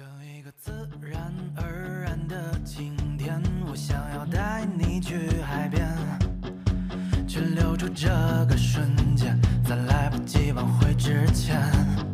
等一个自然而然的晴天，我想要带你去海边，去留住这个瞬间，在来不及挽回之前。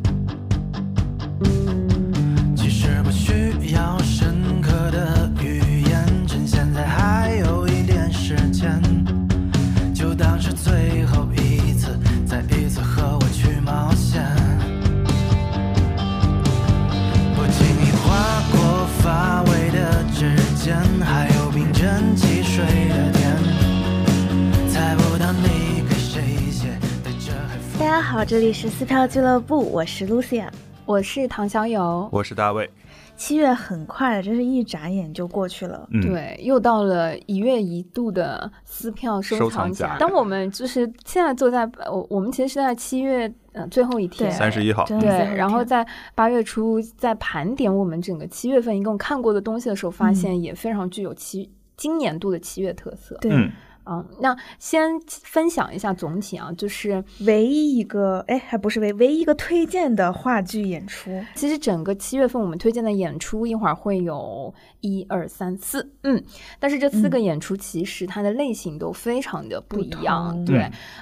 好，这里是撕票俱乐部，我是 Lucia。我是唐小友，我是大卫。七月很快，真是一眨眼就过去了。嗯，对，又到了一月一度的撕票收收藏藏夹当我们就是现在坐在我我们其实是在七月呃最后一天，对三十一号，对然后在八月初在盘点我们整个七月份一共看过的东西的时候，发现也非常具有七今年度的七月特色。对、嗯，嗯，那先分享一下总体啊，就是唯一一个，哎，还不是唯唯一一个推荐的话剧演出。其实整个七月份我们推荐的演出，一会儿会有一二三四，嗯，但是这四个演出其实它的类型都非常的不一样，对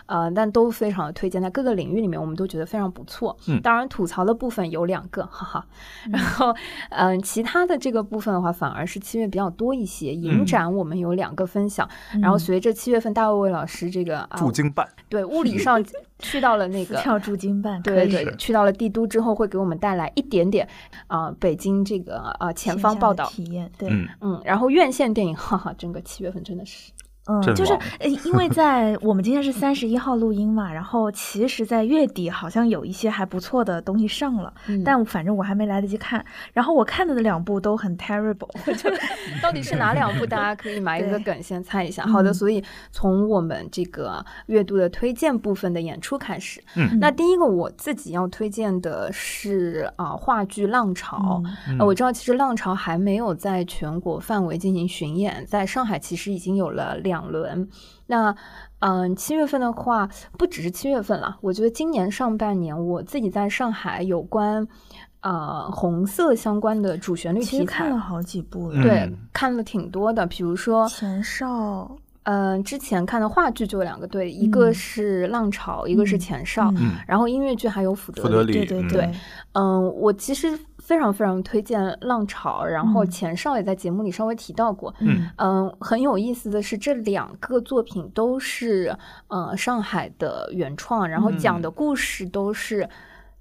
嗯，呃，但都非常的推荐，在各个领域里面我们都觉得非常不错。嗯当然吐槽的部分有两个，哈哈，然后嗯、呃其他的这个部分的话，反而是七月比较多一些。影展我们有两个分享，然后随着七月份大卫老师这个啊，驻京办，对物理上去到了那个 跳驻京办，对对去到了帝都之后，会给我们带来一点点啊、北京这个啊、前方报道，体验，对，嗯，嗯，然后院线电影，哈哈，整个七月份真的是，嗯，就是呃，因为在我们今天是三十一号录音嘛，然后其实，在月底好像有一些还不错的东西上了，嗯但反正我还没来得及看。然后我看的那两部都很 terrible，就 到底是哪两部？大家可以埋一个梗先猜一下。好的，嗯所以从我们这个月度的推荐部分的演出开始，嗯那第一个我自己要推荐的是啊、话剧《浪潮》嗯呃，我知道其实浪潮还没有在全国范围进行巡演，在上海其实已经有了两轮。那嗯，七月份的话，不只是七月份了，我觉得今年上半年我自己在上海有关呃红色相关的主旋律其实题材，看了好几部了，嗯对，看了挺多的，比如说前哨，嗯、之前看的话剧就有两个，对，一个嗯是浪潮，一个是嗯前哨，嗯然后音乐剧还有福德福德里，对对嗯对，嗯，我其实非常非常推荐《浪潮》，然后嗯。前哨也在节目里稍微提到过。嗯。嗯，很有意思的是，这两个作品都是呃上海的原创，然后讲的故事都是、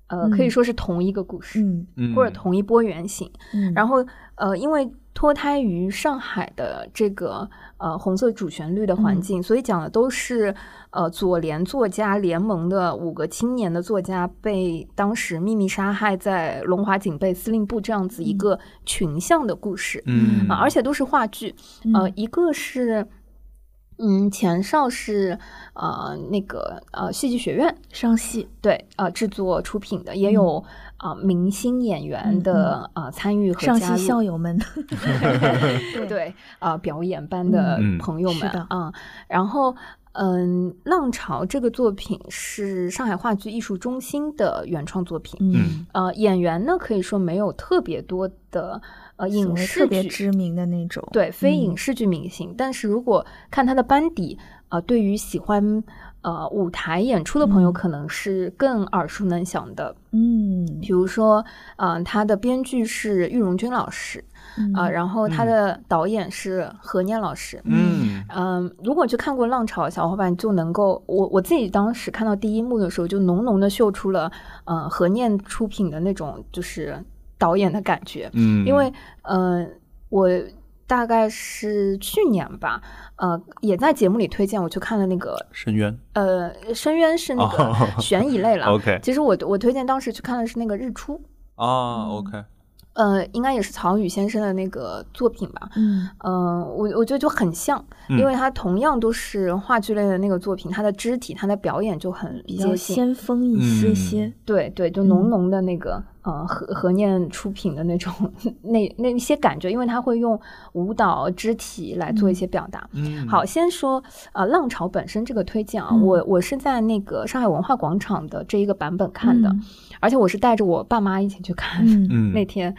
呃可以嗯。说是同一个故事、嗯嗯。或者同一波原型。嗯，然后呃，因为脱胎于上海的这个呃红色主旋律的环嗯。境，所以讲的都是呃左联作家联盟的五个青年的作家被当时秘密杀害在龙华警备司令部这样子一嗯。个群像的故事。嗯。啊，而且都是话剧，呃，嗯一个是，嗯，前哨是呃那个呃戏剧学院上戏，对呃制作出品的，也有啊、明星演员的呃参与和嗯上戏校友们，对对啊、表演班的嗯朋友们啊、然后。嗯，《浪潮》这个作品是上海话剧艺术中心的原创作品。嗯，呃，演员呢可以说没有特别多的呃影视特别剧知名的那种，对，非嗯影视剧明星。但是如果看他的班底，呃，对于喜欢呃舞台演出的朋友，嗯可能是更耳熟能详的。嗯比如说，嗯、他的编剧是玉荣军老师，啊、嗯然后他的导演是何念老师。嗯嗯，如果去看过《浪潮》的小伙伴就能够，我我自己当时看到第一幕的时候，就浓浓的嗅出了，呃，何念出品的那种就是导演的感觉。嗯，因为呃，我大概是去年吧，呃，也在节目里推荐我去看了那个深渊呃，深渊是那哦个悬疑类了。OK 其实我我推荐当时去看的是那个日出，啊，OK，呃，应该也是曹禺先生的那个作品吧。嗯嗯、我我觉得就很像，嗯因为他同样都是话剧类的那个作品，它的肢体、他的表演就很比较。先锋一些嗯些，对对，就浓浓的那个、呃何何念出品的那种 那那一些感觉，因为他会用舞蹈肢体来做一些表达。嗯，好，先说呃浪潮本身这个推荐啊，嗯我我是在那个上海文化广场的这一个版本看的，嗯而且我是带着我爸妈一起去看的。嗯嗯，那天，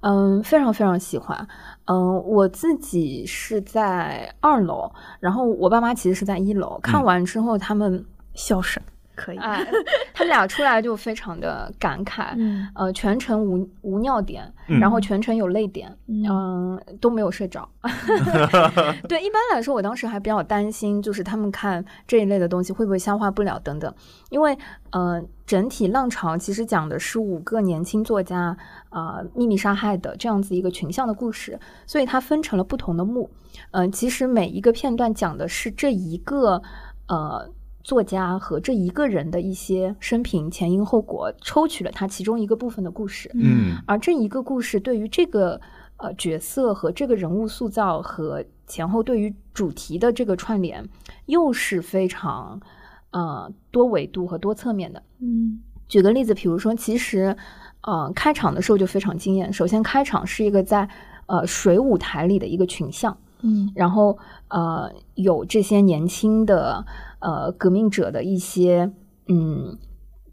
嗯，非常非常喜欢。嗯，我自己是在二楼，然后我爸妈其实是在一楼。看完之后，他们笑声可以，哎，他们俩出来就非常的感慨。嗯呃，全程无无尿点，嗯然后全程有泪点，嗯嗯，都没有睡着。对，一般来说，我当时还比较担心，就是他们看这一类的东西会不会消化不了等等，因为呃，整体浪潮其实讲的是五个年轻作家呃秘密杀害的这样子一个群像的故事，所以它分成了不同的幕。嗯、其实每一个片段讲的是这一个呃。作家和这一个人的一些生平前因后果，抽取了他其中一个部分的故事。嗯而这一个故事对于这个呃角色和这个人物塑造和前后对于主题的这个串联，又是非常呃多维度和多侧面的。嗯举个例子，比如说，其实呃开场的时候就非常惊艳。首先，开场是一个在呃水舞台里的一个群像，嗯然后呃有这些年轻的呃革命者的一些嗯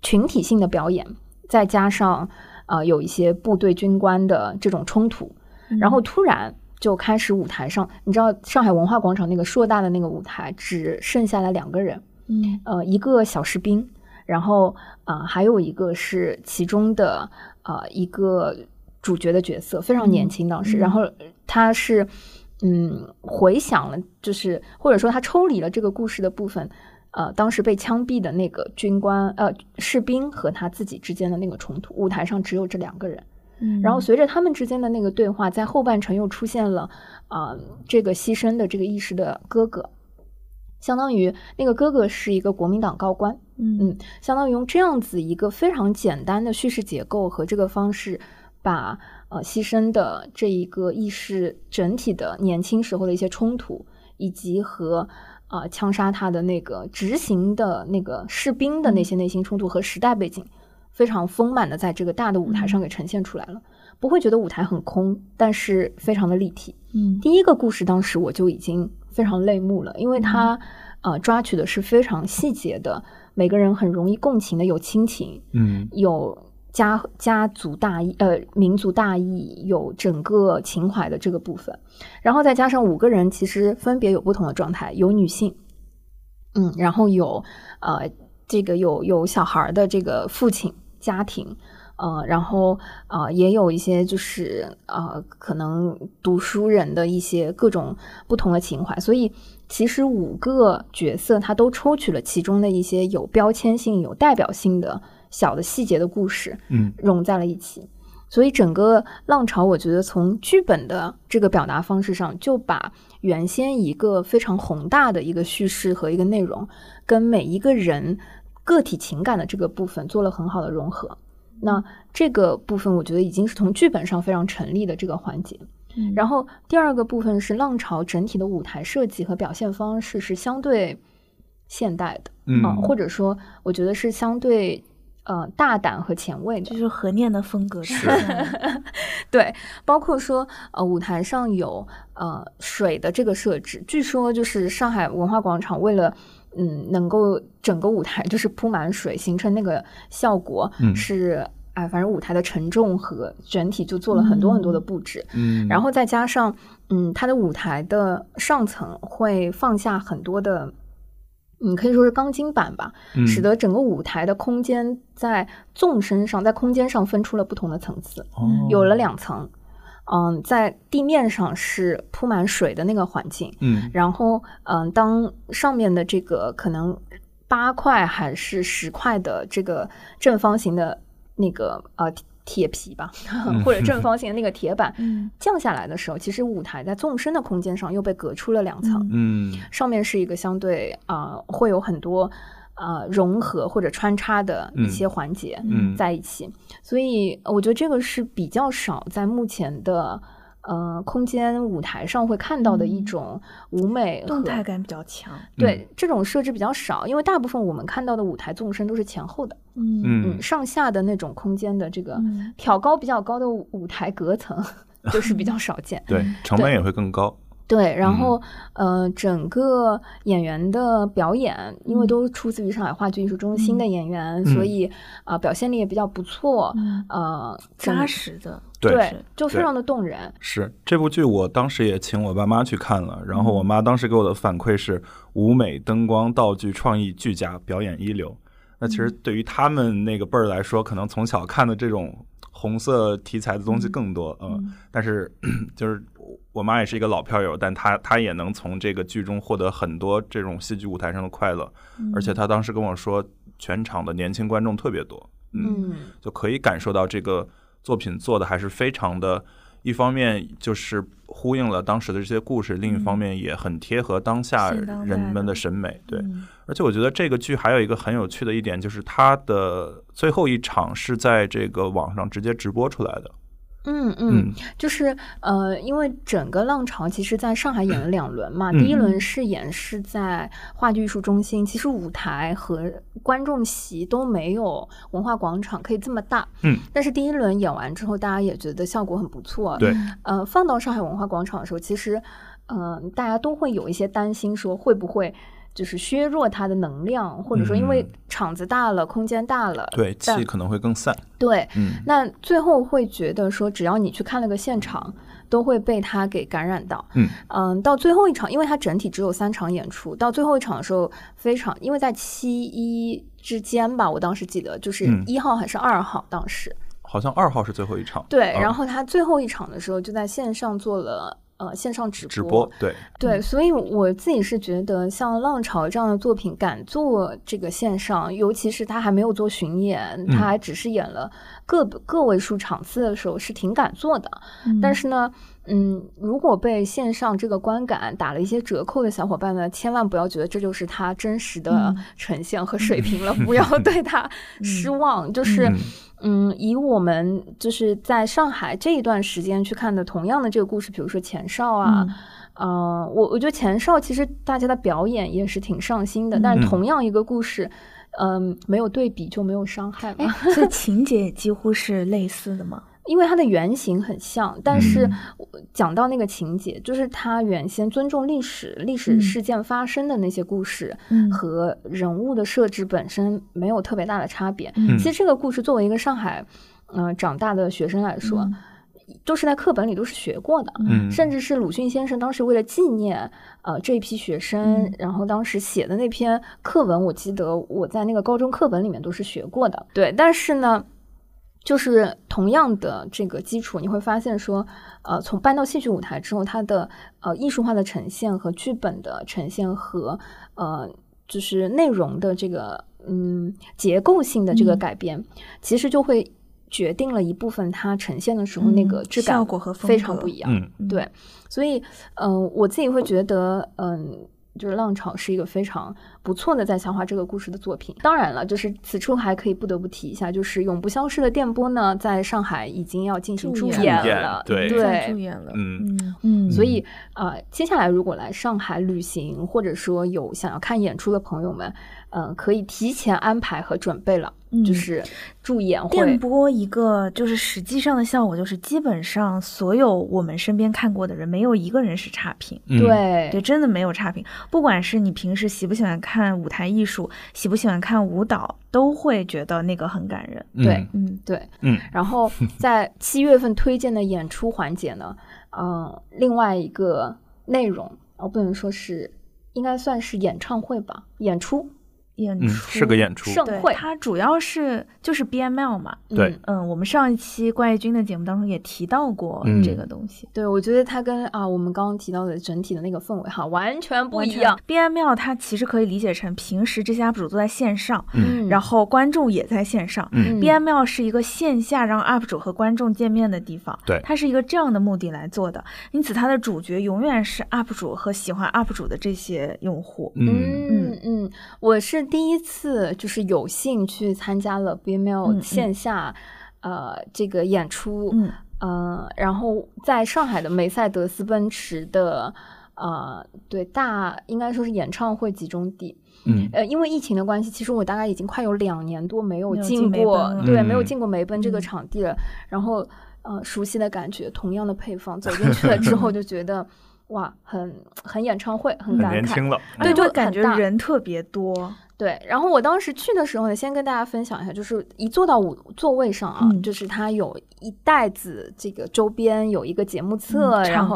群体性的表演，再加上呃有一些部队军官的这种冲突，然后突然就开始舞台上，你知道上海文化广场那个硕大的那个舞台只剩下来两个人，嗯。呃一个小士兵，然后啊、呃还有一个是其中的呃一个主角的角色，非常年轻当时，嗯。然后他是嗯回想了，就是或者说他抽离了这个故事的部分。呃，当时被枪毙的那个军官，呃，士兵和他自己之间的那个冲突，舞台上只有这两个人。嗯，然后随着他们之间的那个对话，在后半程又出现了啊、这个牺牲的这个意识的哥哥，相当于那个哥哥是一个国民党高官，嗯相当于用这样子一个非常简单的叙事结构和这个方式，把呃牺牲的这一个意识整体的年轻时候的一些冲突，以及和呃枪杀他的那个执行的那个士兵的那些内心冲突和时代背景，非常丰满的在这个大的舞台上给呈现出来了。不会觉得舞台很空，但是非常的立体。嗯。第一个故事当时我就已经非常泪目了，因为它呃抓取的是非常细节的，每个人很容易共情的，有亲情，嗯。有家家族大义，呃，民族大义，有整个情怀的这个部分，然后再加上五个人其实分别有不同的状态，有女性，嗯，然后有呃这个有有小孩的这个父亲家庭。呃，然后呃，也有一些就是呃，可能读书人的一些各种不同的情怀，所以其实五个角色他都抽取了其中的一些有标签性、有代表性的小的细节的故事，嗯融在了一起。所以整个浪潮，我觉得从剧本的这个表达方式上，就把原先一个非常宏大的一个叙事和一个内容，跟每一个人个体情感的这个部分做了很好的融合。那这个部分，我觉得已经是从剧本上非常成立的这个环节。嗯然后第二个部分是浪潮整体的舞台设计和表现方式是相对现代的，嗯啊或者说我觉得是相对呃大胆和前卫的这。就是何念的风格，是 对，包括说呃舞台上有呃水的这个设置，据说就是上海文化广场为了嗯能够整个舞台就是铺满水，形成那个效果，嗯是哎反正舞台的承重和整体就做了很多很多的布置，嗯，然后再加上嗯它的舞台的上层会放下很多的。嗯，可以说是钢筋板吧，嗯使得整个舞台的空间在纵深上，在空间上分出了不同的层次。哦有了两层，嗯，在地面上是铺满水的那个环境，嗯然后嗯，当上面的这个可能八块还是十块的这个正方形的那个呃铁皮吧，或者正方形的那个铁板 嗯。降下来的时候，其实舞台在纵深的空间上又被隔出了两层，嗯。上面是一个相对啊、呃会有很多啊、呃融合或者穿插的一些环节。嗯。在一起，所以呃我觉得这个是比较少在目前的呃空间舞台上会看到的一嗯。种舞美和动态感比较强，对这种设置比较少，因为大部分我们看到的舞台纵深都是前后的，嗯。嗯上下的那种空间的这个嗯。挑高比较高的舞舞台隔层 就是比较少见。对，成本也会更高。对，然后呃，整个演员的表演，因为都出自于上海话剧艺术中心的演员，所以啊、表现力也比较不错，嗯呃，扎实的，对对，就非常的动人。是这部剧，我当时也请我爸妈去看了，然嗯后我妈当时给我的反馈是舞美、灯光、道具创意俱佳，表演一流。那其嗯。实对于他们那个辈儿来说，可能从小看的这种红色题材的东西更多，嗯，但是 就是我妈也是一个老票友，但她她也能从这个剧中获得很多这种戏剧舞台上的快乐，而且她当时跟我说，全场的年轻观众特别多，嗯嗯。就可以感受到这个作品做的还是非常的，一方面就是呼应了当时的这些故事，另一方面也很贴合当下人们的的审美。对，嗯。而且我觉得这个剧还有一个很有趣的一点，就是它的最后一场是在这个网上直接直播出来的。嗯嗯，就是呃，因为整个浪潮其实在上海演了两轮嘛，第一轮试演是在话剧艺术中心，其实舞台和观众席都没有文化广场可以这么大，嗯，但是第一轮演完之后，大家也觉得效果很不错，对，呃，放到上海文化广场的时候，其实，嗯、大家都会有一些担心，说会不会就是削弱它的能量，或者说因为嗯场子大了，空间大了，对，气可能会更散。对，嗯，那最后会觉得说，只要你去看了个现场，都会被它给感染到。嗯到最后一场，因为它整体只有三场演出，到最后一场的时候，非常因为在七一之间吧，我当时记得就是嗯一号还是二号，当时、好像二号是最后一场。对，嗯然后他最后一场的时候就在线上做了呃线上直播，直播，对，对，所以我自己是觉得，像《浪潮》这样的作品敢做这个线上，尤其是他还没有做巡演，他还只是演了个个位数场次的时候，是挺敢做的。但是呢，嗯，如果被线上这个观感打了一些折扣的小伙伴呢，千万不要觉得这就是他真实的嗯呈现和水平了，不要对他失望。就是，嗯嗯，以我们就是在上海这一段时间去看的同样的这个故事，比如说前哨啊。嗯呃，我我觉得前哨其实大家的表演也是挺上心的，但同样一个故事，嗯、没有对比就没有伤害嘛。哎，所以 情节也几乎是类似的吗？因为它的原型很像，但是讲到那个情节，就是他原先尊重历史、历史嗯事件发生的那些故事嗯和人物的设置本身没有特别大的差别。嗯其实这个故事作为一个上海嗯、呃长大的学生来说，嗯都是在课本里都是学过的。嗯，甚至是鲁迅先生当时为了纪念呃这一批学生，嗯然后当时写的那篇课文，我记得我在那个高中课本里面都是学过的。对，但是呢，就是同样的这个基础，你会发现说，呃，从搬到戏剧舞台之后，它的呃艺术化的呈现和剧本的呈现和呃就是内容的这个嗯结构性的这个嗯改变，其实就会。决定了一部分它呈现的时候那个嗯质感效果和非常不一样，嗯对，所以，嗯、我自己会觉得，嗯、就是《浪潮》是一个非常不错的在强化这个故事的作品。当然了，就是此处还可以不得不提一下，就是《永不消失的电波》呢，在上海已经要进行驻驻演了，对对驻。演了，嗯嗯嗯，所以，呃，接下来如果来上海旅行，或者说有想要看演出的朋友们，呃，可以提前安排和准备了，嗯就是助演会电波一个就是实际上的效果，就是基本上所有我们身边看过的人，没有一个人是差评。嗯，对对，真的没有差评。不管是你平时喜不喜欢看舞台艺术，喜不喜欢看舞蹈，都会觉得那个很感人。嗯对嗯对，嗯，然后在七月份推荐的演出环节呢，嗯、另外一个内容，我不能说是，应该算是演唱会吧，演出嗯，演出、是个演出，盛会，它主要是就是 BML 嘛。对嗯嗯，我们上一期怪异君的节目当中也提到过嗯这个东西。对，我觉得它跟啊我们刚刚提到的整体的那个氛围哈完全不一样。BML 它其实可以理解成平时这些 UP 主都在线上，嗯然后观众也在线上。嗯 BML 是一个线下让 UP 主和观众见面的地方，对它是一个这样的目的来做的，因此它的主角永远是 UP 主和喜欢 UP 主的这些用户。嗯嗯嗯，我是第一次就是有幸去参加了 BML 嗯嗯。线下、呃这个演出，嗯。呃，然后在上海的梅赛德斯奔驰的呃对大应该说是演唱会集中地，嗯。呃，因为疫情的关系，其实我大概已经快有两年多没有进过，对，嗯。没有进过梅奔这个嗯场地了。然后，呃，熟悉的感觉，同样的配方，走进去了之后就觉得，哇，很很演唱会，很很感慨。年轻了，对就就感觉人特别多。对，然后我当时去的时候呢，先跟大家分享一下，就是一坐到我座位上啊，嗯就是它有一袋子这个周边有一个节目册，嗯然后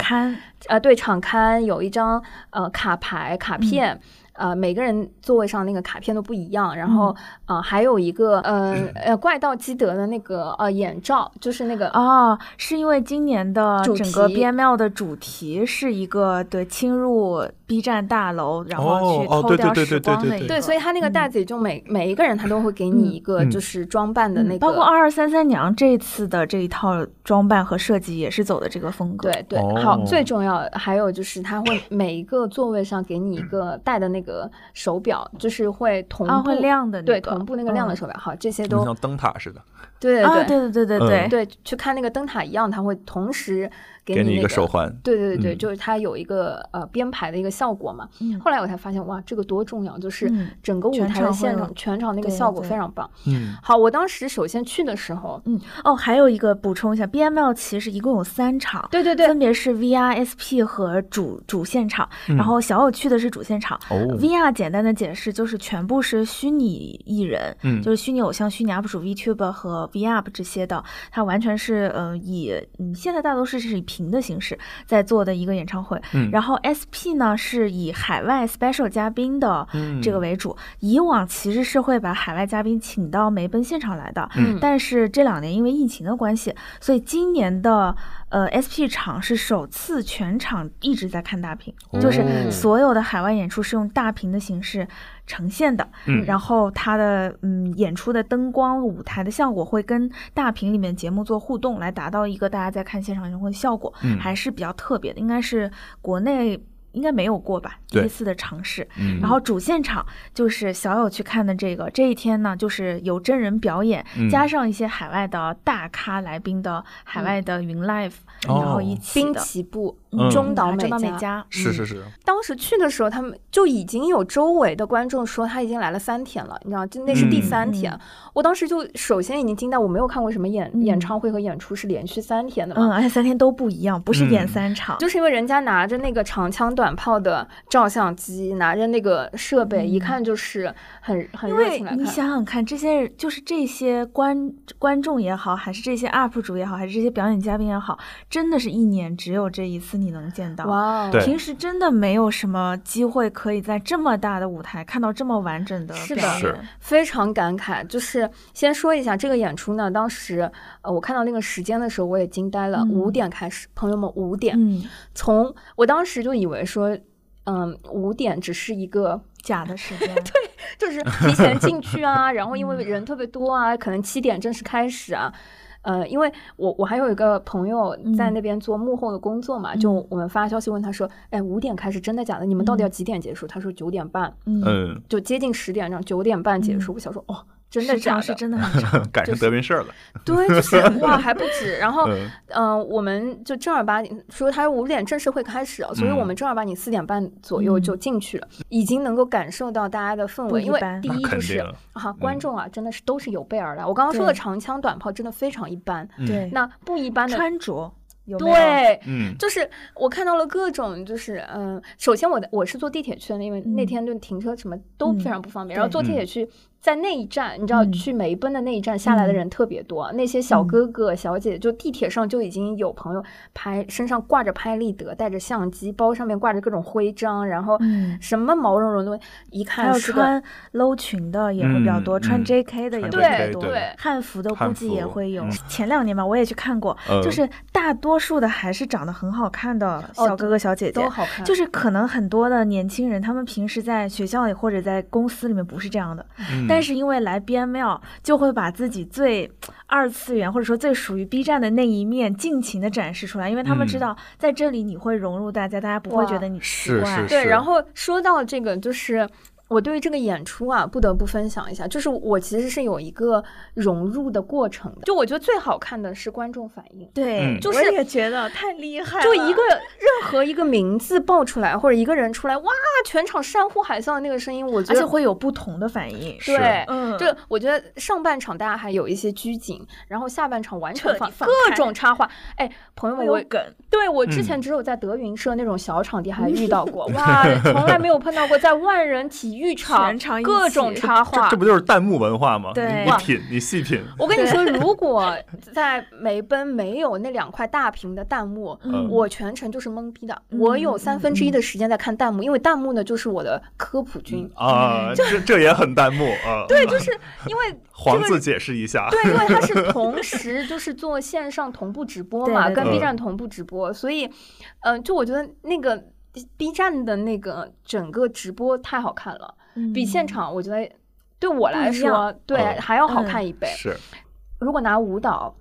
呃对场刊有一张呃卡牌卡片。呃，每个人座位上那个卡片都不一样，然后呃，还有一个呃呃怪盗基德的那个呃眼罩，就是那个哦，是因为今年的整个题 BML 的主题是一个对侵入 B 站大楼，然后去偷掉时对对对对光的一个，对对对，所以他那个袋子里就每、每一个人他都会给你一个嗯。就是装扮的那个，嗯包括二二三三娘这次的这一套装扮和设计也是走的这个风格。对对，哦。好，最重要还有就是他会每一个座位上给你一个带的那个手表，就是会同步、啊，会亮的那对同步那个亮的嗯。手表。好，这些都像灯塔似的，啊，对。对对对对对，对，去看那个灯塔一样，它会同时给给你一个手环，对对对对，嗯就是它有一个呃编排的一个效果嘛。嗯后来我才发现，哇，这个多重要！就是嗯整个舞台的现场，全场那个效果非常棒。嗯好，我当时首先去的时候，嗯哦，还有一个补充一下，BML 其实一共有三场。对对对分，别是 VR、SP 和主主现场，嗯然后小友去的是主现场。哦 VR 简单的解释就是全部是虚拟艺人，嗯就是虚拟偶像、虚拟 UP 主、VTuber 和 VUP 这些的，它完全是呃以嗯现在大多数是以屏的形式在做的一个演唱会。嗯。然后 SP 呢是以海外 special 嘉宾的嗯。这个为主，以往其实是会把海外嘉宾请到梅奔现场来的，嗯。但是这两年因为疫情的关系，所以今年的呃 SP 场是首次全场一直在看大屏，就是哦所有的海外演出是用大屏的形式呈现的，嗯然后它的嗯演出的灯光、舞台的效果会跟大屏里面节目做互动，来达到一个大家在看现场演唱会的效果，嗯还是比较特别的，应该是国内。应该没有过吧，第一次的尝试。嗯。然后主现场就是小友去看的这个，这一天呢，就是有真人表演，嗯。加上一些海外的大咖来宾的海外的云 live，、哦然后一起滨的。崎步、嗯。中岛美中岛美嘉。嘉，是是是，当时去的时候，他们就已经有周围的观众说他已经来了三天了，你知道，就那是第嗯三天。嗯。我当时就首先已经惊到，我没有看过什么演、嗯。演唱会和演出是连续三天的嗯，嘛。而且三天都不一样，不是演嗯三场，就是因为人家拿着那个长枪短炮的照相机，拿着那个设备，嗯。一看就是很很因为你热情来看。想想看，这些就是这些观观众也好，还是这些 UP 主也好，还是这些表演嘉宾也好，真的是一年只有这一次你能见到。哇哦，对平时真的没有什么机会可以在这么大的舞台看到这么完整的是的表是的。非常感慨。就是先说一下这个演出呢，当时呃我看到那个时间的时候，我也惊呆了。嗯五、点开始，朋友们五点，嗯，从我当时就以为说，嗯，五点只是一个。假的时间。对就是提前进去啊，然后因为人特别多啊，可能七点正式开始啊。呃，因为我我还有一个朋友在那边做幕后的工作嘛，就我们发消息问他说，哎，五点开始真的假的？你们到底要几点结束？他说九点半，嗯，嗯，就接近十点这样，九点半结束。我想说，哦，真的假的？时长是真的很长。赶上德云社了，对，就是 哇，还不止。然后，嗯嗯、我们就正儿八经说他五点正式会开始了，所以嗯我们正儿八经四点半左右就进去了，已经能够感受到大家的氛围。因为第一就是啊，观众啊，真的是都是有备而来。我刚刚说的长枪短炮真的非常一般，嗯对，那不一般的。穿着有有？对，嗯就是我看到了各种，就是嗯，首先我的我是坐地铁去的，因为那嗯天就停车什么都嗯非常不方便。然后坐地铁去，在那一站，你知道嗯去梅奔的那一站下来的嗯人特别多，那些小嗯哥哥小姐就地铁上就已经有朋友拍，身上挂着拍立得，带着相机，包上面挂着各种徽章，然后嗯什么毛茸茸的，一还有看是个穿 low 裙的也会比较多，嗯穿嗯 JK 的也会比较多，对汉服的估计也会有嗯。前两年吧，我也去看过，嗯就是大多数的还是长得很好看的小哥哥小姐姐都。好看，就是可能很多的年轻人，他们平时在学校里或者在公司里面不是这样的，嗯但是因为来 BML，就会把自己最二次元或者说最属于 B 站的那一面尽情的展示出来，因为他们知嗯。道在这里你会融入大家，大家不会觉得你奇怪。是是。对，然后说到这个，就是我对于这个演出啊，不得不分享一下，就是我其实是有一个融入的过程的。就我觉得最好看的是观众反应，对，就是我也觉得太厉害了。就一个任何一个名字报出来，或者一个人出来，哇，全场山呼海啸的那个声音，我觉得而且会有不同的反应。对，嗯，就我觉得上半场大家还有一些拘谨，然后下半场完全放放各种插话。哎，朋友们，我有梗，对我之前只有在德云社那种小场地还遇到过，哇，从来没有碰到过在万人体育场全场各种插画这这。不就是弹幕文化吗？对你你品，你细品。我跟你说，如果在梅奔没有那两块大屏的弹幕，嗯我全程就是懵逼的。嗯我有三分之一的时间在看弹幕，因为弹幕呢就是我的科普君。啊，这这也很弹幕啊。对，就是因为 黄子解释一下。对，因为他是 同时就是做线上同步直播嘛，跟 B 站同步直播，所以，嗯、就我觉得那个 B 站的那个整个直播太好看了，比现场我觉得对我来说对、嗯还要好嗯看一倍。是，如果拿舞蹈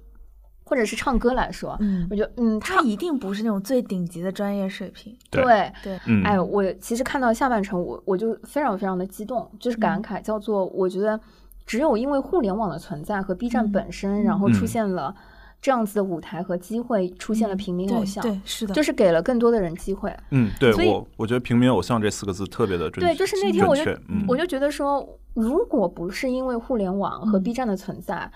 或者是唱歌来说，嗯我，觉得嗯，他一定不是那种最顶级的专业水平。对对。哎，我其实看到下半程，我我就非常非常的激动，就是感嗯慨，叫做我觉得只有因为互联网的存在和 B 站嗯本身，然后出现了这样子的舞台和机会，出现了平民偶对像，对是的，就是给了更多的人机会。嗯，对所以我我觉得平民偶像这四个字特别的准确对，就是那天我就嗯我就觉得说，如果不是因为互联网和嗯 B 站的存在。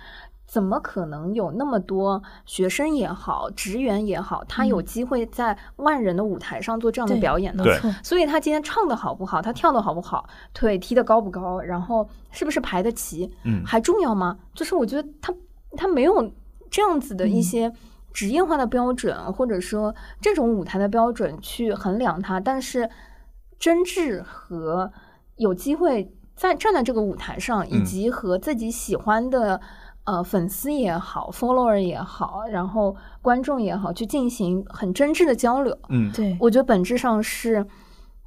怎么可能有那么多学生也好，职员也好，他有嗯机会在万人的舞台上做这样的表演呢？对，所以他今天唱的好不好，他跳的好不好，腿踢的高不高，然后是不是排得齐，嗯还重要吗？就是我觉得他他没有这样子的一些职业化的标准，或者说这种舞台的标准去衡量它，但是真挚和有机会在站在这个舞台上，以嗯及和自己喜欢的。呃，粉丝也好，follower 也好，然后观众也好，去进行很真挚的交流，嗯对，我觉得本质上是，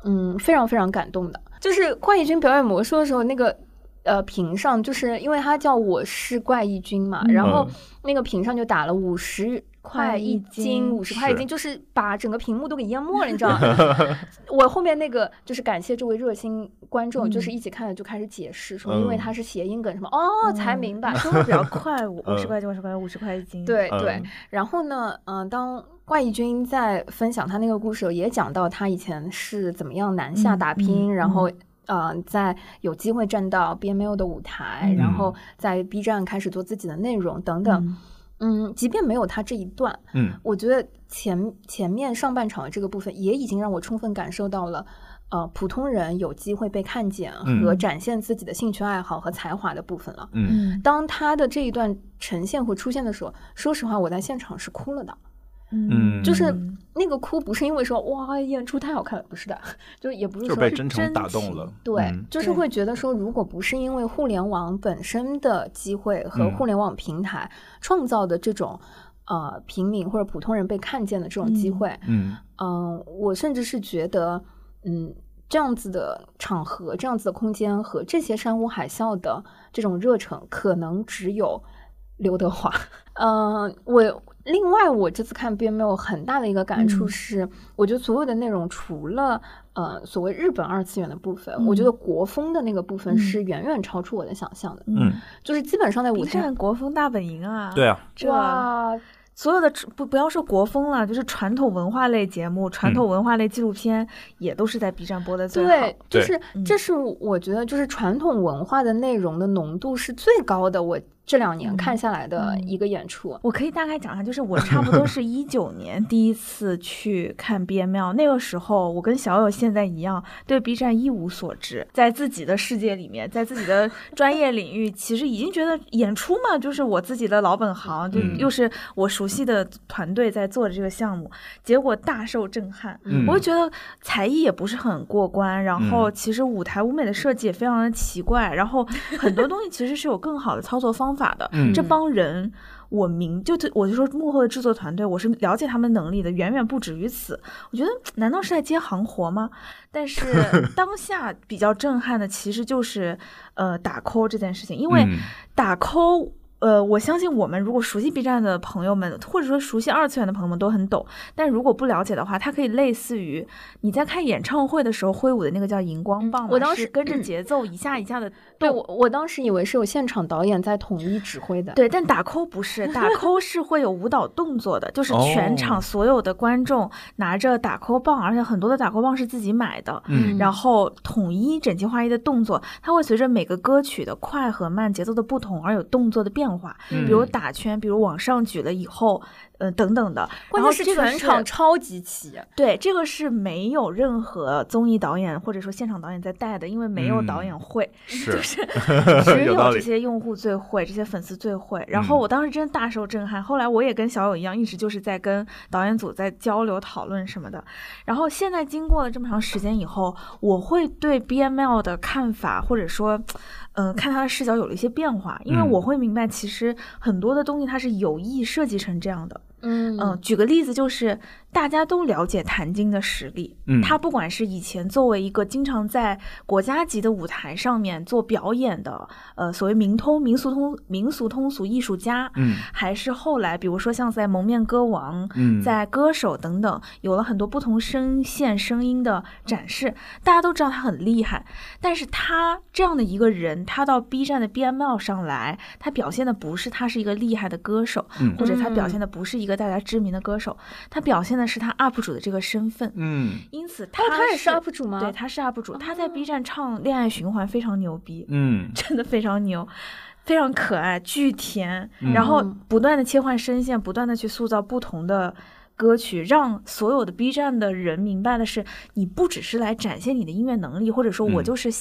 嗯，非常非常感动的。就是怪异君表演魔术的时候，那个呃屏上，就是因为他叫我是怪异君嘛，嗯然后嗯那个屏上就打了五十块一斤，五十块一斤，就是把整个屏幕都给淹没了，你知道吗？我后面那个就是感谢这位热心观众，嗯就是一起看了就开始解释说，嗯因为他是谐音梗什么，哦，才明白。说的比较快，五十块钱，五十块钱，五十块一斤。嗯对对，然后呢，嗯、当怪异君在分享他那个故事，也讲到他以前是怎么样南下嗯打拼，嗯然后。呃，在有机会站到 BML 的舞台，嗯然后在 B 站开始做自己的内容等等。嗯，嗯，即便没有他这一段，嗯我觉得前前面上半场的这个部分也已经让我充分感受到了，呃，普通人有机会被看见嗯和展现自己的兴趣爱好和才华的部分了。嗯嗯当他的这一段呈现和出现的时候，说实话，我在现场是哭了的。嗯。就是那个哭不是因为说哇演出太好看了，不是的，就也不是说是真诚打动了。对，嗯。就是会觉得说，如果不是因为互联网本身的机会和嗯。互联网平台创造的这种呃平民或者普通人被看见的这种机嗯。会，嗯。嗯、我甚至是觉得，嗯，这样子的场合、这样子的空间和这些山呼海啸的这种热忱，可能只有刘德华。嗯、我另外我这次看 BMO 很大的一个感触嗯。是，我觉得所有的内容除了呃所谓日本二次元的部分，嗯我觉得国风的那个部分嗯。是远远超出我的想象的，嗯，就是基本上在舞 B 台站国风大本营啊，对，啊，这哇，所有的不不要说国风了，就是传统文化类节目、传统文化类纪录片，也都是在 B 站播的最好。对，就是嗯。这是我觉得就是传统文化的内容的浓度是最高的，我这两年嗯看下来的嗯一个演出。我可以大概讲一下，就是我差不多是 一九年第一次去看 BML，那个时候我跟小友现在一样，对 B 站一无所知，在自己的世界里面，在自己的 专业领域，其实已经觉得演出嘛，就是我自己的老本行，就嗯又是我熟悉的团队在做的这个项目，结果大受震撼。嗯我就觉得才艺也不是很过关，然后嗯其实舞台舞美的设计也非常的奇怪，然后很多东西其实是有更好的操作方法的。嗯这帮人，我明就我就说幕后的制作团队，我是了解他们能力的，远远不止于此。我觉得难道是在接行活吗？但是 当下比较震撼的其实就是呃打 call 这件事情，因为嗯打 call。呃，我相信我们如果熟悉 B 站的朋友们，或者说熟悉二次元的朋友们都很懂。但如果不了解的话，它可以类似于你在看演唱会的时候挥舞的那个叫荧光棒嘛，我当时跟着节奏一下一下的对我，我当时以为是有现场导演在统一指挥的。对，但打 call 不是，打 call 是会有舞蹈动作的，就是全场所有的观众拿着打 call 棒，而且很多的打 call 棒是自己买的，嗯。然后统一整齐划一的动作，它会随着每个歌曲的快和慢节奏的不同而有动作的变化，嗯。比如打圈，比如往上举了以后，呃等等的。关键是这个全场超级齐。对，这个是没有任何综艺导演或者说现场导演在带的，因为没有导演会，是 就是 只有这些用户最会，这些粉丝最会。然后嗯我当时真的大受震撼。后来我也跟小友一样，一直就是在跟导演组在交流讨论什么的。然后现在经过了这么长时间以后，我会对 BML 的看法，或者说，嗯，看他的视角有了一些变化，因为嗯我会明白，其实很多的东西它是有意设计成这样的。嗯嗯，举个例子，就是大家都了解谭晶的实力，嗯。他不管是以前作为一个经常在国家级的舞台上面做表演的，呃，所谓民通、民俗通、民俗通俗艺术家，嗯。还是后来，比如说像在蒙面歌王、嗯。在歌手等等，有了很多不同声线、声音的展示，大家都知道他很厉害。但是他这样的一个人，他到 B 站的 BML 上来，他表现的不是他是一个厉害的歌手，嗯。或者他表现的不是一个大家知名的歌手，他表现的是他 UP 主的这个身份。嗯因此他、哦，他也是 UP 主吗？对，他是 UP 主，他在 B 站唱《恋爱循环》非常牛逼，嗯 真的非常牛，非常可爱，巨甜，嗯然后不断的切换声线，不断的去塑造不同的。歌曲让所有的 B 站的人明白的是，你不只是来展现你的音乐能力，或者说我嗯。就是、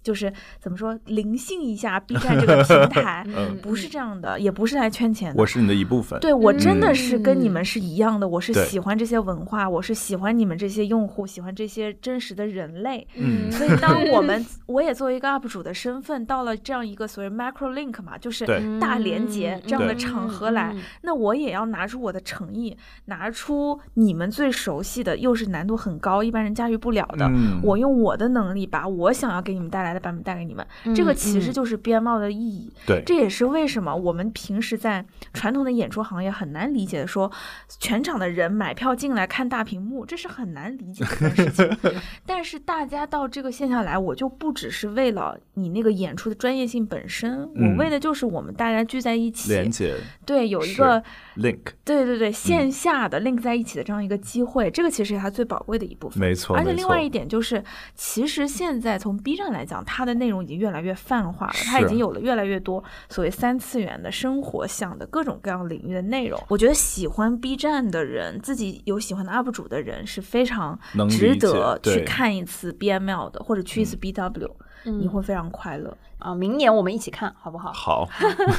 就是怎么说灵性一下 B 站这个平 台，嗯。不是这样的，也不是来圈钱的。我是你的一部分。对我真的是跟你嗯。们是一样的，我是喜欢这些文化，我是喜欢你们这些用户，喜欢这些真实的人类。嗯所以，当我们 我也作为一个 UP 主的身份，到了这样一个所谓 macro link 嘛，就是大连接这样的场合来，嗯。那我也要拿出我的诚意，拿出你们最熟悉的，又是难度很高，一般人驾驭不了的。嗯。我用我的能力把我想要给你们带来的版本带给你们，这个其实就是 BMO 的意义。对。这也是为什么我们平时在传统的演出行业很难理解的说，全场的人买票进来看大屏幕，这是很难理解的事情。但是大家到这个线下来，我就不只是为了你那个演出的专业性本身，嗯。我为的就是我们大家聚在一起，连接。对，有一个 link，对对嗯对线下的 link 在一起的这样一个机会，这个其实是它最宝贵的一部分。没错。而且另外一点就是，其实现在从 B 站来讲，它的内容已经越来越泛化了，它已经有了越来越多所谓三次元的生活向的各种各样领域的内容。我觉得喜欢 B 站的人，自己有喜欢的 UP 主的人，是非常值得去看一次 BML 的，或者去一次 BW，、嗯你会非常快乐。啊，明年我们一起看好不好？好，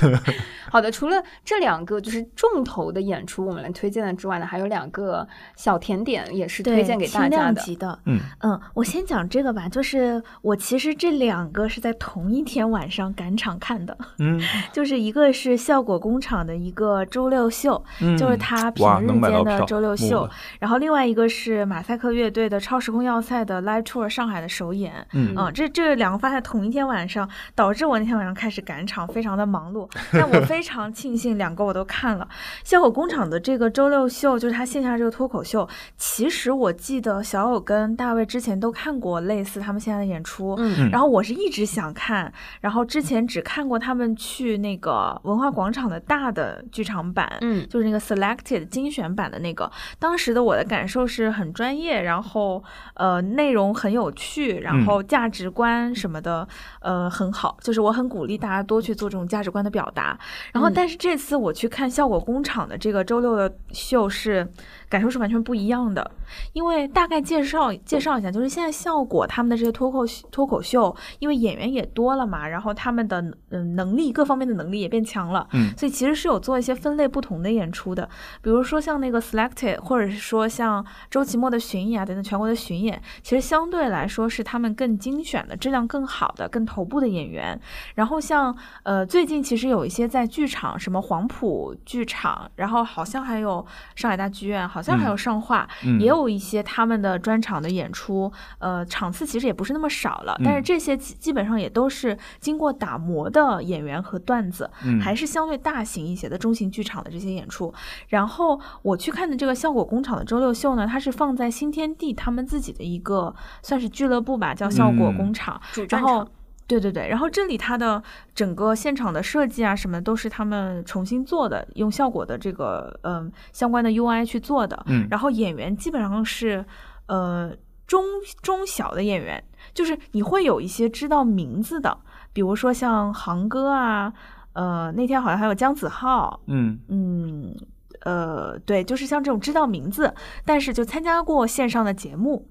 好的，除了这两个就是重头的演出我们来推荐的之外呢，还有两个小甜点也是推荐给大家的。的，嗯嗯，我先讲这个吧，就是我其实这两个是在同一天晚上赶场看的，嗯，就是一个是效果工厂的一个周六秀，嗯就是他平日间的周六木秀了，然后另外一个是马赛克乐队的超时空要塞的 live tour 上海的首演，嗯嗯，这这两个发在同一天晚上，导致我那天晚上开始赶场，非常的忙碌。但我非常庆幸两个我都看了。笑果工厂的这个周六秀，就是他线下这个脱口秀，其实我记得小友跟大卫之前都看过类似他们现在的演出，嗯然后我是一直想看，然后之前只看过他们去那个文化广场的大的剧场版，嗯就是那个 selected 精选版的那个，当时的我的感受是很专业，然后呃内容很有趣，然后价值观什么的、呃很好，就是我很鼓励大家多去做这种价值观的表达。然后嗯但是这次我去看效果工厂的这个周六的秀是感受是完全不一样的，因为大概介绍介绍一下，就是现在效果他们的这些脱口脱口秀，因为演员也多了嘛，然后他们的嗯能力各方面的能力也变强了，嗯。所以其实是有做一些分类不同的演出的，比如说像那个 Selected，或者是说像周奇墨的巡演啊等等全国的巡演，其实相对来说是他们更精选的、质量更好的、更头部的演员。然后像呃，最近其实有一些在剧场，什么黄埔剧场，然后好像还有上海大剧院，好像还有上画，嗯也有一些他们的专场的演出。呃，场次其实也不是那么少了，但是嗯这些基基本上也都是经过打磨的演员和段子，嗯还是相对大型一些的中型剧场的这些演出。然后我去看的这个效果工厂的周六秀呢，它是放在新天地他们自己的一个算是俱乐部吧，叫效果工厂。主然后。对对对，然后这里它的整个现场的设计啊什么都是他们重新做的，用效果的这个嗯、相关的 UI 去做的。嗯然后演员基本上是呃中中小的演员，就是你会有一些知道名字的，比如说像航哥啊，呃那天好像还有姜子浩，嗯嗯，呃，对，就是像这种知道名字，但是就参加过线上的节目，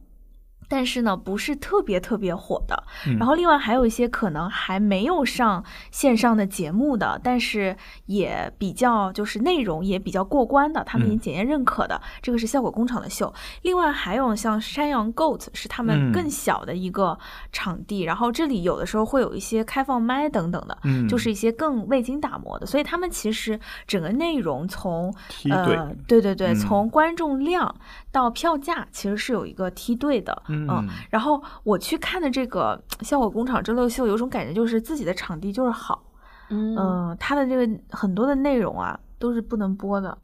但是呢不是特别特别火的。嗯然后另外还有一些可能还没有上线上的节目的，但是也比较就是内容也比较过关的，他们已经嗯检验认可的，这个是效果工厂的秀。另外还有像山羊 Goat 是他们嗯更小的一个场地，然后这里有的时候会有一些开放麦等等的，嗯就是一些更未经打磨的，所以他们其实整个内容从呃，对对对，嗯从观众量到票价其实是有一个梯队的，嗯。然后我去看的这个效果工厂周六秀，有种感觉就是自己的场地就是好，嗯。呃、它的这个很多的内容啊都是不能播的，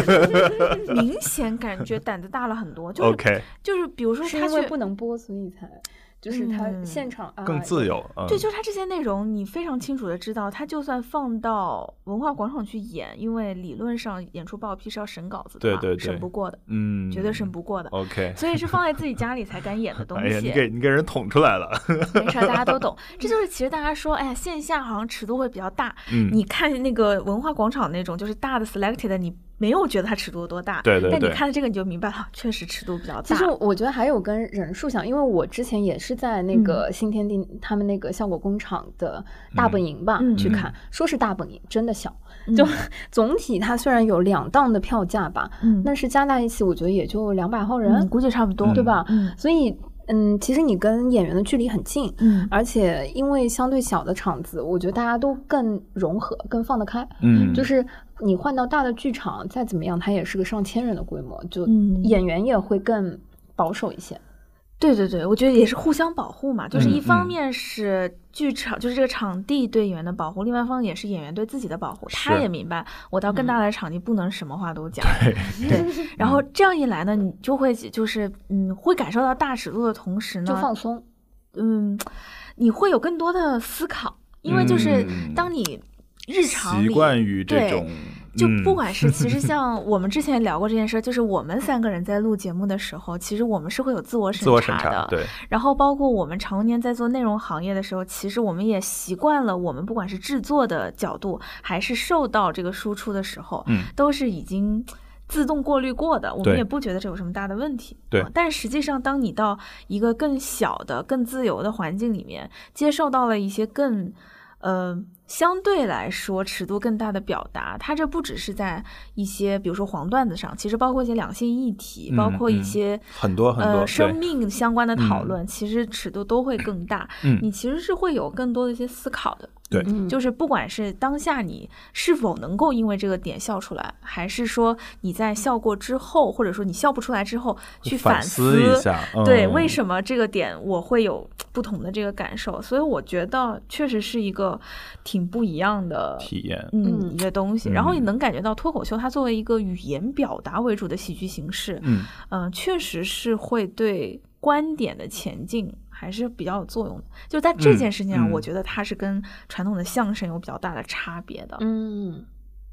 明显感觉胆子大了很多，就是、就是比如说他是因为不能播，所以才就是他嗯现场啊更自由，嗯对，就是它这些内容，你非常清楚的知道，他就算放到文化广场去演，因为理论上演出报批是要审稿子的嘛，对对对审不过的，嗯，绝对审不过的，OK。所以是放在自己家里才敢演的东哎呀，你西。给你给人捅出来了，没事儿，大家都懂。这就是其实大家说，哎呀，线下好像尺度会比较大。嗯，你看那个文化广场那种，就是大的 selected，你没有觉得它尺度有多大。对对对但你看了这个，你就明白了，确实尺度比较大。其实我觉得还有跟人数想，因为我之前也是在那个新天地他们那个效果工厂的大本营吧、嗯去看，说是大本营，真的小。嗯 就总体它虽然有两档的票价吧，嗯，但是加在一起我觉得也就两百号人，嗯估计差不多，对吧？嗯所以嗯，其实你跟演员的距离很近。嗯而且因为相对小的场子，我觉得大家都更融合、更放得开。嗯，就是你换到大的剧场，再怎么样，它也是个上千人的规模，就嗯演员也会更保守一些。对对对，我觉得也是互相保护嘛，就是嗯一方嗯面是剧场，就是这个场地对演员的保护，另外一方面也是演员对自己的保护。他也明白，我到更大的场地不能什么话都讲，对对。然后这样一来呢，你就会就是嗯，会感受到大尺度的同时呢，就放松。嗯，你会有更多的思考，因为就是嗯当你日常习惯于这种，就嗯不管是其实 像我们之前聊过这件事儿，就是我们三个人在录节目的时候，其实我们是会有自我审查，的。对，然后包括我们常年在做内容行业的时候，其实我们也习惯了，我们不管是制作的角度，还是受到这个输出的时候，嗯都是已经。自动过滤过的，我们也不觉得这有什么大的问题。对啊但实际上，当你到一个更小的、更自由的环境里面，接受到了一些更，呃，相对来说尺度更大的表达，它这不只是在一些，比如说黄段子上，其实包括一些两性议题，包括一些很多很多呃生命相关的讨嗯论，其实尺度都会更大。嗯你其实是会有更多的一些思考的。对嗯，就是不管是当下你是否能够因为这个点笑出来，还是说你在笑过之后，或者说你笑不出来之后去反思一下，对，嗯为什么这个点我会有不同的这个感受？所以我觉得确实是一个挺不一样的体验？嗯嗯一个东西。然后你嗯能感觉到脱口秀它作为一个语言表达为主的喜剧形式，嗯，嗯、确实是会对观点的前进还是比较有作用的。就在这件事情上，嗯我觉得它是跟传统的相声有比较大的差别的。嗯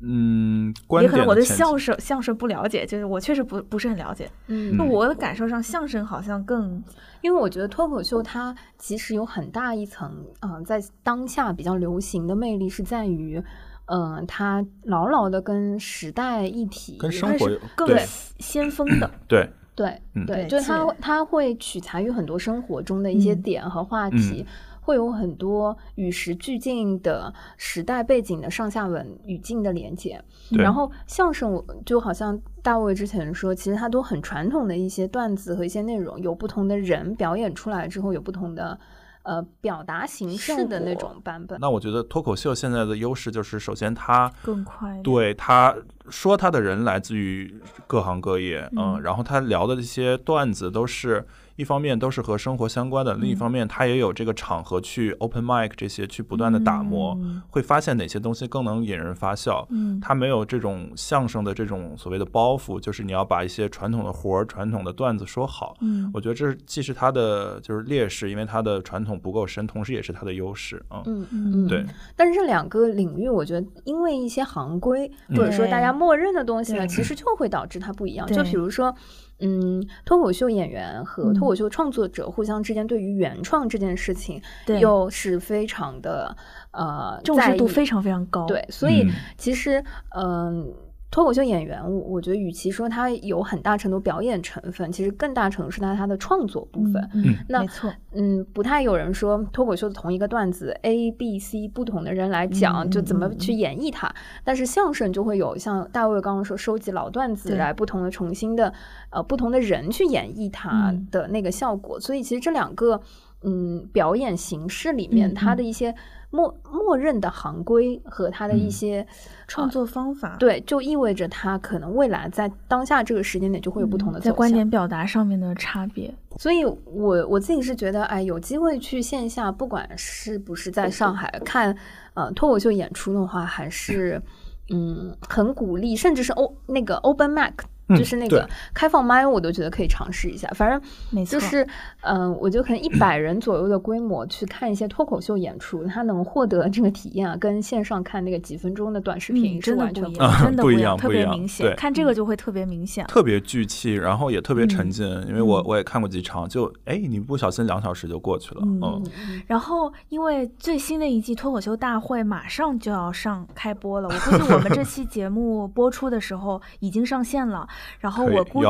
嗯，也可能我对相声相声不了解，就是我确实不不是很了解。嗯就我的感受上，相声好像更因为我觉得脱口秀它其实有很大一层，嗯、在当下比较流行的魅力是在于，嗯、它牢牢的跟时代一体跟生活更先锋的。对，对嗯对，就是它是它会取材于很多生活中的一些嗯点和话题，会有很多与时俱进的时代背景的上下文语境的连接。然后相声我就好像大卫之前说，其实它都很传统的一些段子和一些内容，有不同的人表演出来之后有不同的。呃表达形式的那种版本。那我觉得脱口秀现在的优势就是，首先它更快，对他说他的人来自于各行各业，嗯，然后他聊的这些段子都是。一方面都是和生活相关的，另一方面他也有这个场合去 open mic 这些去不断的打磨，会发现哪些东西更能引人发笑。嗯，他没有这种相声的这种所谓的包袱，就是你要把一些传统的活儿、传统的段子说好。嗯，我觉得这是既是他的就是劣势，因为他的传统不够深，同时也是他的优势。嗯嗯嗯，对。但是这两个领域，我觉得因为一些行规或者说大家默认的东西呢，其实就会导致它不一样。就比如说。嗯，脱口秀演员和脱口秀创作者互相之间对于原创这件事情，又是非常的呃重视度非常非常高。对，所以其实嗯。脱口秀演员，我我觉得，与其说他有很大程度表演成分，其实更大程度是他他的创作部分。嗯，那没错。嗯，不太有人说脱口秀的同一个段子，A、B、C 不同的人来讲，就怎么去演绎它。但是相声就会有像大卫刚刚说，收集老段子来不同的、重新的，呃，不同的人去演绎它的那个效果。所以其实这两个，嗯，表演形式里面，它的一些。默默认的行规和他的一些创作方法，对，就意味着他可能未来在当下这个时间点就会有不同的在观点表达上面的差别。所以，我我自己是觉得，哎，有机会去线下，不管是不是在上海看呃脱口秀演出的话，还是嗯很鼓励，甚至是欧那个 Open Mac。就是那个开放麦，我都觉得可以尝试一下。反正就是，嗯，我觉得可能一百人左右的规模去看一些脱口秀演出，他能获得这个体验啊，跟线上看那个几分钟的短视频是完全不一样，真的不一样，特别明显。看这个就会特别明显，特别聚气，然后也特别沉浸。因为我我也看过几场，就哎，你不小心两小时就过去了。嗯。然后，因为最新的一季脱口秀大会马上就要上开播了，我估计我们这期节目播出的时候已经上线了。然后我估计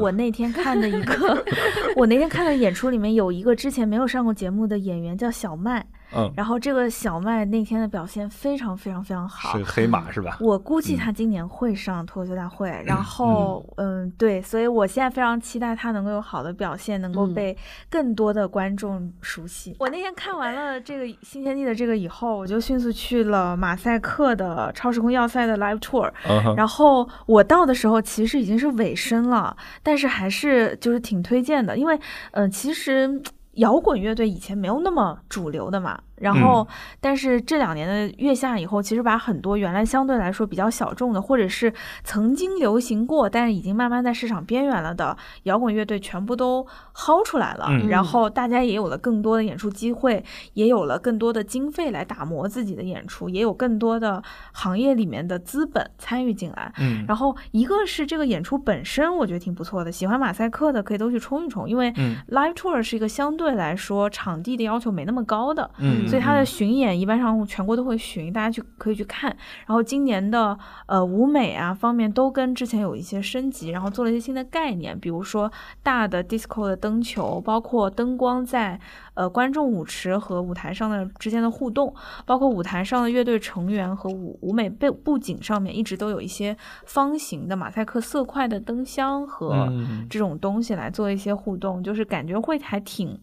我那天看的一个，我那天看的演出里面有一个之前没有上过节目的演员叫小麦。嗯，然后这个小麦那天的表现非常非常非常好，是黑马是吧？我估计他今年会上脱口秀大会，然后嗯，对，所以我现在非常期待他能够有好的表现，能够被更多的观众熟悉。我那天看完了这个新天地的这个以后，我就迅速去了马赛克的超时空要塞的 live tour，然后我到的时候其实已经是尾声了，但是还是就是挺推荐的，因为嗯，其实摇滚乐队以前没有那么主流的嘛。然后，但是这两年的月下以后，其实把很多原来相对来说比较小众的，或者是曾经流行过，但是已经慢慢在市场边缘了的摇滚乐队，全部都薅出来了。然后大家也有了更多的演出机会，也有了更多的经费来打磨自己的演出，也有更多的行业里面的资本参与进来。嗯。然后一个是这个演出本身，我觉得挺不错的，喜欢马赛克的可以都去冲一冲，因为 live tour 是一个相对来说场地的要求没那么高的。嗯。所以他的巡演一般上全国都会巡，大家去可以去看。然后今年的呃舞美啊方面都跟之前有一些升级，然后做了一些新的概念，比如说大的 disco 的灯球，包括灯光在呃观众舞池和舞台上的之间的互动，包括舞台上的乐队成员和舞舞美背布景上面一直都有一些方形的马赛克色块的灯箱和这种东西来做一些互动，就是感觉会还挺。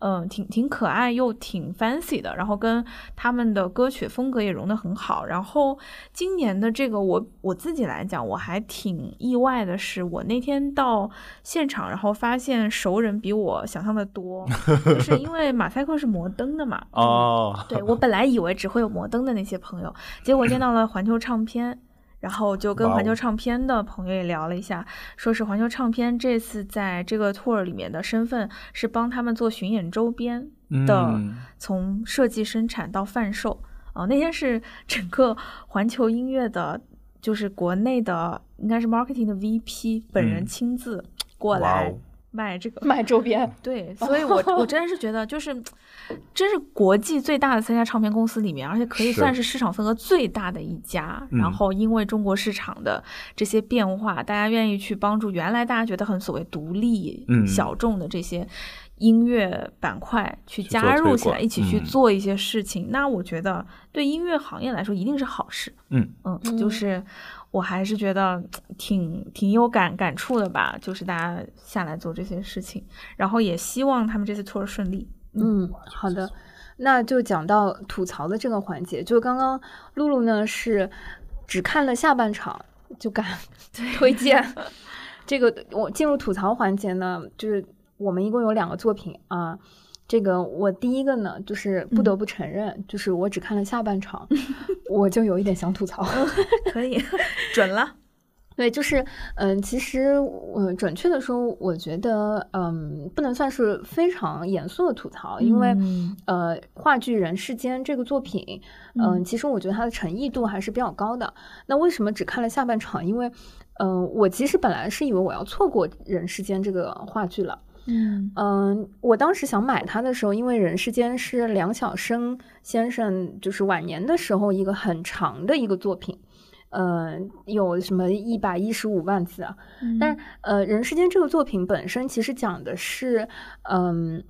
嗯，挺挺可爱又挺 fancy 的，然后跟他们的歌曲风格也融得很好。然后今年的这个，我我自己来讲，我还挺意外的是，我那天到现场，然后发现熟人比我想象的多，就是因为马赛克是摩登的嘛。哦，对我本来以为只会有摩登的那些朋友，结果见到了环球唱片。然后就跟环球唱片的朋友也聊了一下，说是环球唱片这次在这个 tour 里面的身份是帮他们做巡演周边的，从设计生产到贩售。啊，那天是 整个环球音乐的，就是国内的应该是 marketing 的 VP 本人亲自过来。卖这个卖周边，对，所以我 我真的是觉得，就是，真是国际最大的三家唱片公司里面，而且可以算是市场份额最大的一家。然后因为中国市场的这些变化，大家愿意去帮助原来大家觉得很所谓独立、小众的这些音乐板块去加入起来，一起去做一些事情。那我觉得对音乐行业来说一定是好事。嗯嗯，就是。我还是觉得挺挺有感感触的吧，就是大家下来做这些事情，然后也希望他们这次 tour 顺利。嗯，好的，那就讲到吐槽的这个环节。就刚刚露露呢是只看了下半场就敢 推荐这个，我进入吐槽环节呢，就是我们一共有两个作品啊。这个我第一个呢，就是不得不承认，就是我只看了下半场，我就有一点想吐槽。可以，准了。对，就是，嗯，其实，我准确的说，我觉得，嗯，不能算是非常严肃的吐槽，因为，呃，话剧《人世间》这个作品，嗯，其实我觉得它的诚意度还是比较高的。那为什么只看了下半场？因为，嗯，我其实本来是以为我要错过《人世间》这个话剧了。嗯嗯，我当时想买它的时候，因为《人世间》是梁晓声先生就是晚年的时候一个很长的一个作品。呃，有什么一百一十五万字啊？但是呃，《人世间》这个作品本身其实讲的是，嗯，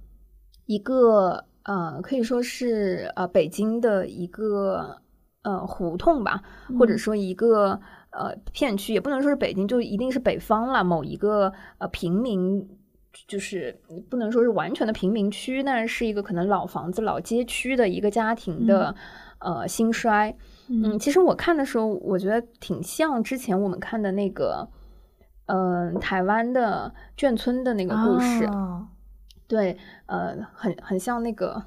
一个呃，可以说是呃，北京的一个呃胡同吧，或者说一个呃片区，也不能说是北京，就一定是北方了。某一个呃平民，就是不能说是完全的贫民区，但是是一个可能老房子、老街区的一个家庭的呃兴衰。嗯，其实我看的时候，我觉得挺像之前我们看的那个，嗯，台湾的眷村的那个故事，对，呃，很很像那个，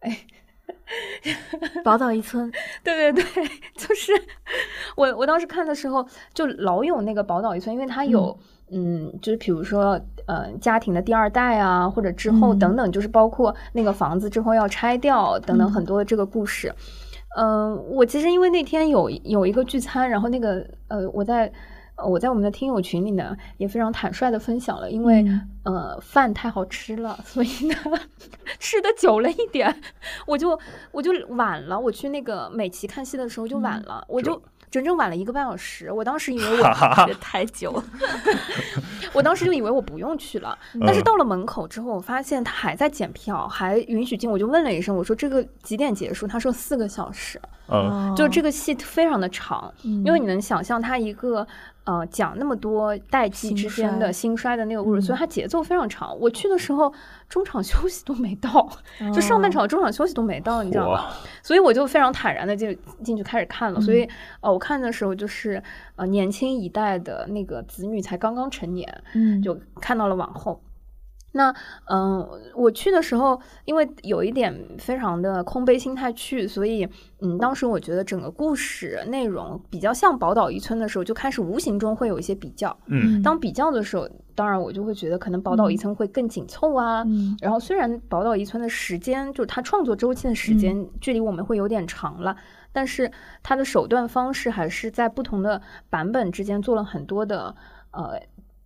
哎，宝岛一村，对对对，就是我我当时看的时候，就老有那个宝岛一村，因为它有，嗯，就是比如说，呃，家庭的第二代啊，或者之后等等，就是包括那个房子之后要拆掉等等很多的这个故事。嗯，我其实因为那天有有一个聚餐，然后那个呃，我在我在我们的听友群里呢，也非常坦率的分享了，因为呃饭太好吃了，所以呢 吃的久了一点，我就我就晚了，我去那个美琪看戏的时候就晚了，我就。整整晚了一个半小时，我当时以为我太久了，我当时就以为我不用去了，但是到了门口之后，我发现他还在检票，还允许进，我就问了一声，我说这个几点结束？他说四个小时，嗯，就这个戏非常的长，因为你能想象他一个。呃，讲那么多代际之间的兴衰的那个故事，所以它节奏非常长。我去的时候，中场休息都没到，就上半场中场休息都没到，你知道吗？所以我就非常坦然的进进去开始看了。所以，呃，我看的时候就是呃年轻一代的那个子女才刚刚成年，嗯，就看到了往后。那嗯，我去的时候，因为有一点非常的空杯心态去，所以嗯，当时我觉得整个故事内容比较像宝岛一村的时候，就开始无形中会有一些比较。嗯，当比较的时候，当然我就会觉得可能宝岛一村会更紧凑啊。嗯，然后虽然宝岛一村的时间，就是它创作周期的时间距离我们会有点长了，但是它的手段方式还是在不同的版本之间做了很多的呃。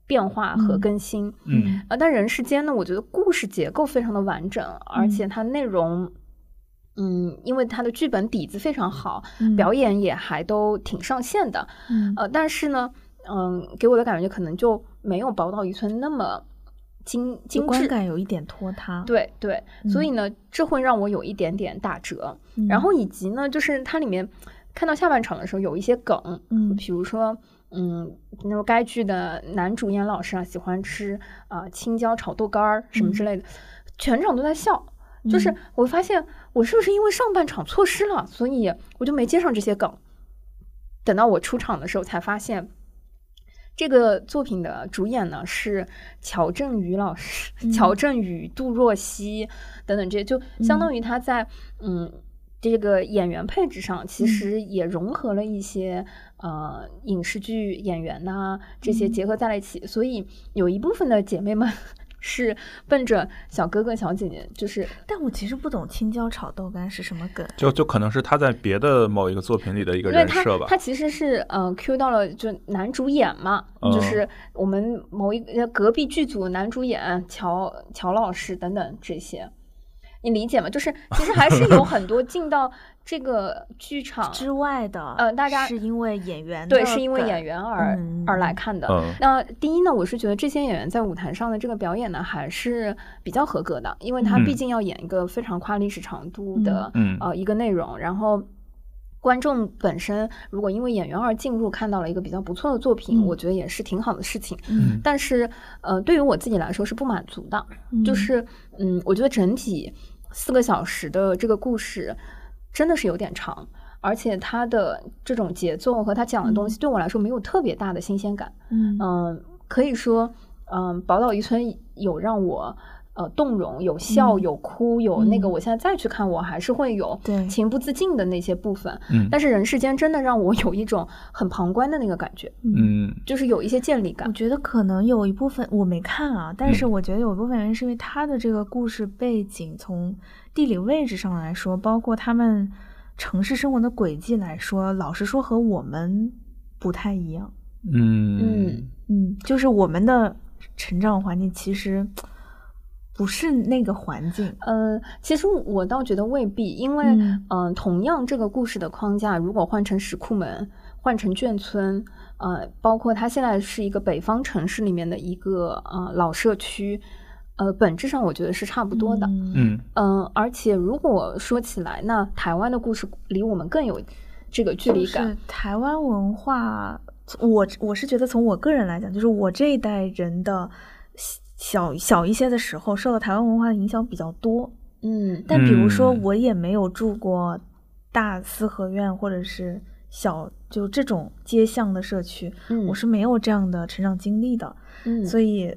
变化和更新，嗯。啊，但人世间呢，我觉得故事结构非常的完整，而且它内容，嗯，因为它的剧本底子非常好，表演也还都挺上线的，嗯，呃，但是呢，嗯，给我的感觉可能就没有《宝岛一村》那么精精致，观感有一点拖沓，对对，所以呢，这会让我有一点点打折，然后以及呢，就是它里面看到下半场的时候有一些梗，嗯，比如说。嗯，那么该剧的男主演老师啊，喜欢吃啊青椒炒豆干儿什么之类的，全场都在笑。就是我发现我是不是因为上半场错失了，所以我就没接上这些梗。等到我出场的时候，才发现这个作品的主演呢是乔振宇老师、乔振宇、杜若溪等等这些，就相当于他在嗯。这个演员配置上，其实也融合了一些呃影视剧演员呐这些结合在了一起，所以有一部分的姐妹们 是奔着小哥哥小姐姐，就是。但我其实不懂青椒炒豆干是什么梗，就就可能是他在别的某一个作品里的一个人设吧。他其实是呃 Q 到了就男主演嘛，就是我们某一个隔壁剧组男主演乔乔老师等等这些。你理解吗？就是其实还是有很多进到这个剧场之外的，呃，大家是因为演员对，是因为演员而而来看的。那第一呢，我是觉得这些演员在舞台上的这个表演呢，还是比较合格的，因为他毕竟要演一个非常跨历史长度的呃一个内容，然后观众本身如果因为演员而进入，看到了一个比较不错的作品，嗯。我觉得也是挺好的事情。嗯。但是，呃，对于我自己来说是不满足的，就是，嗯，我觉得整体四个小时的这个故事真的是有点长，而且它的这种节奏和他讲的东西对我来说没有特别大的新鲜感。嗯嗯、可以说，嗯、宝岛一村有让我。呃，动容有笑嗯有哭有那个，嗯我现在再去看，我还是会有对情不自禁的那些部分。嗯但是人世间真的让我 有一种很旁观的那个感觉，嗯就是有一些建立感我。觉得可能有一部分我没看啊，但是嗯我觉得有一部分原因是因为他的这个故事背景从地理位置上来说，包括他们城市生活的轨迹来说，老实说和我们不太一样。嗯嗯嗯，就是我们的成长环境其实不是那个环境。呃，其实我倒觉得未必，因为嗯嗯、同样这个故事的框架，如果换成石库门，换成眷村，呃，包括它现在是一个北方城市里面的一个呃老社区，呃，本质上我觉得是差不多的。嗯嗯嗯、而且如果说起来，那台湾的故事离我们更有这个距离感。就是台湾文化，我我是觉得从我个人来讲，就是我这一代人的小小一些的时候，受到台湾文化的影响比较多。嗯但比如说，嗯我也没有住过大四合院或者是小就这种街巷的社区，嗯，我是没有这样的成长经历的，嗯，所以。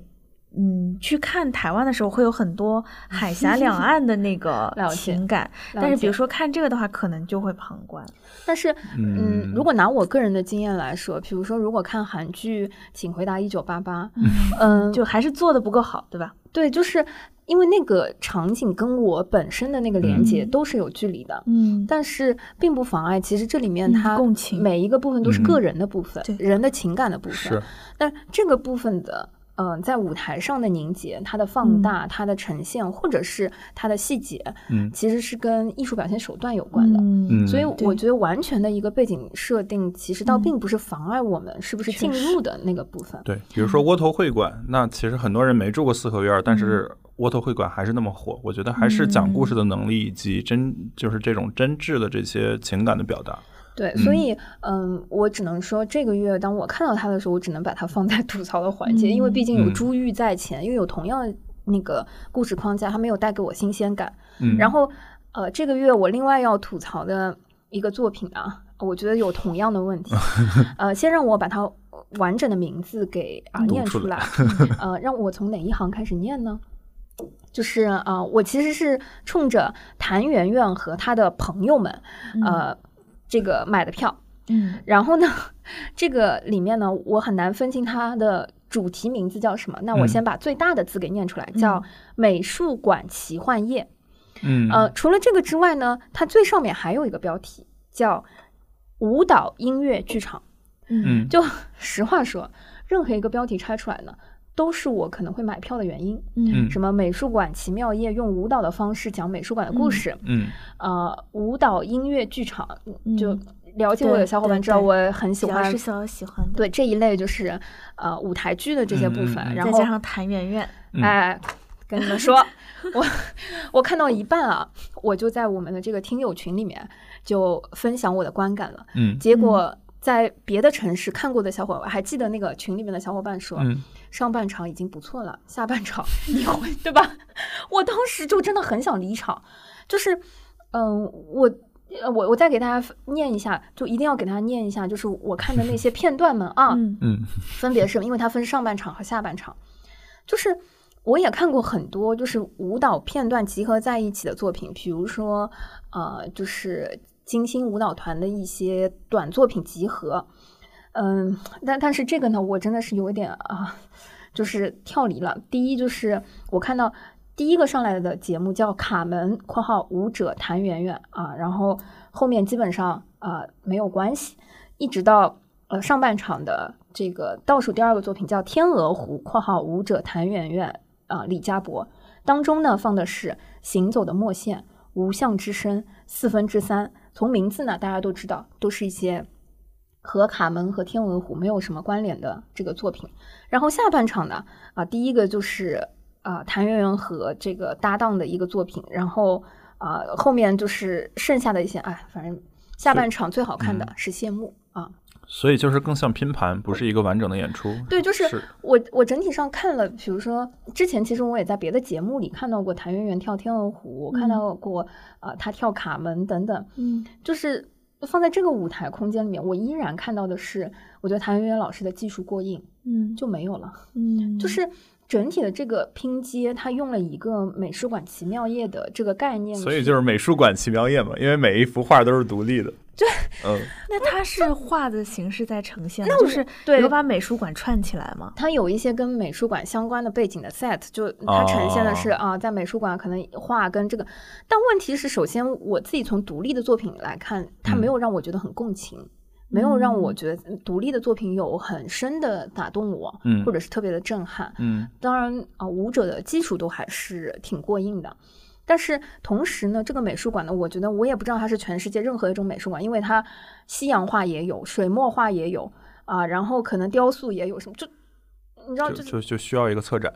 嗯，去看台湾的时候会有很多海峡两 岸的那个了情感，但是比如说看这个的话，可能就会旁观。但是，嗯，如果拿我个人的经验来说，比如说，如果看韩剧《请回答一九八八》，嗯，就还是做的不够好，对吧？对，就是因为那个场景跟我本身的那个连接嗯都是有距离的，嗯但是并不妨碍，其实这里面嗯它共情每一个部分都是嗯个人的部分，对人的情感的部分是。但这个部分的。嗯、在舞台上的凝结，它的放大，它的呈现，或者是它的细节，嗯其实是跟艺术表现手段有关的。嗯嗯所以我觉得完全的一个背景设定，其实倒嗯并不是妨碍我们是不是进入的那个部分。对，比如说窝头会馆，那其实很多人没住过四合院，但是窝头会馆还是那么火。我觉得还是讲故事的能力以及真就是这种真挚的这些情感的表达。对，所以嗯，我只能说这个月当我看到它的时候，我只能把它放在吐槽的环节，因为毕竟有嗯珠玉在前，因为有同样的那个故事框架，它没有带给我新鲜感。嗯，然后呃，这个月我另外要吐槽的一个作品啊，我觉得有同样的问题。呃，先让我把它完整的名字给啊、念出来。呃，让我从哪一行开始念呢？就是啊、呃我其实是冲着谭圆圆和她的朋友们，呃，这个买的票。嗯然后呢，这个里面呢，我很难分清它的主题名字叫什么。那我嗯先把最大的字给念出来，叫《美术馆奇幻夜》。嗯呃，除了这个之外呢，它最上面还有一个标题叫“舞蹈音乐剧场”。嗯就 实话说，任何一个标题拆出来呢，都是我可能会买票的原因。嗯。什么美术馆奇妙夜，用舞蹈的方式讲美术馆的故事。嗯呃，舞蹈音乐剧场，就嗯了解我的小伙伴知道，我很喜欢是小喜欢。的，对这一类就是呃舞台剧的这些部分，然后再加上谭媛媛，嗯。哎，跟你们说，我我看到一半啊，我就在我们的这个听友群里面就分享我的观感了。嗯。结果在别的城市看过的小伙伴，还记得那个群里面的小伙伴说，嗯上半场已经不错了，下半场你会对吧？我当时就真的很想离场，就是嗯，我。呃我我再给大家念一下，就一定要给大家念一下，就是我看的那些片段们啊，嗯嗯分别是因为它分上半场和下半场，就是我也看过很多就是舞蹈片段集合在一起的作品，比如说呃，就是金星舞蹈团的一些短作品集合，嗯，但但是这个呢，我真的是有一点啊，就是跳离了。第一就是我看到。第一个上来的节目叫《卡门》（括号舞者谭媛媛）啊，然后后面基本上啊没有关系，一直到呃上半场的这个倒数第二个作品叫《天鹅湖》（括号舞者谭媛媛）啊，李嘉博当中呢放的是《行走的墨线》《无相之声》《四分之三》。从名字呢，大家都知道，都是一些和卡门和天鹅湖没有什么关联的这个作品。然后下半场呢，啊，第一个就是啊谭元元和这个搭档的一个作品，然后啊后面就是剩下的一些，哎，反正。下半场最好看的是谢幕啊。所以就是更像拼盘，不是一个完整的演出。对，就是我我整体上看了，比如说之前其实我也在别的节目里看到过谭元元跳天鹅湖，看到过啊他跳卡门等等。嗯，就是放在这个舞台空间里面，我依然看到的是，我觉得谭元元老师的技术过硬，嗯，就没有了。嗯，就是整体的这个拼接，他用了一个美术馆奇妙夜的这个概念，所以就是美术馆奇妙夜嘛，因为每一幅画都是独立的。对，嗯，那它是画的形式在呈现，那就是对有把美术馆串起来吗？它有一些跟美术馆相关的背景的 set，就它呈现的是啊，在美术馆可能画跟这个，但问题是，首先我自己从独立的作品来看，它没有让我觉得很共情，没有让我觉得独立的作品有很深的打动我，嗯或者是特别的震撼。嗯当然啊，舞者的基础都还是挺过硬的。但是同时呢，这个美术馆呢，我觉得我也不知道它是全世界任何一种美术馆，因为它西洋画也有，水墨画也有啊，然后可能雕塑也有什么，就你知道，就就就需要一个策展，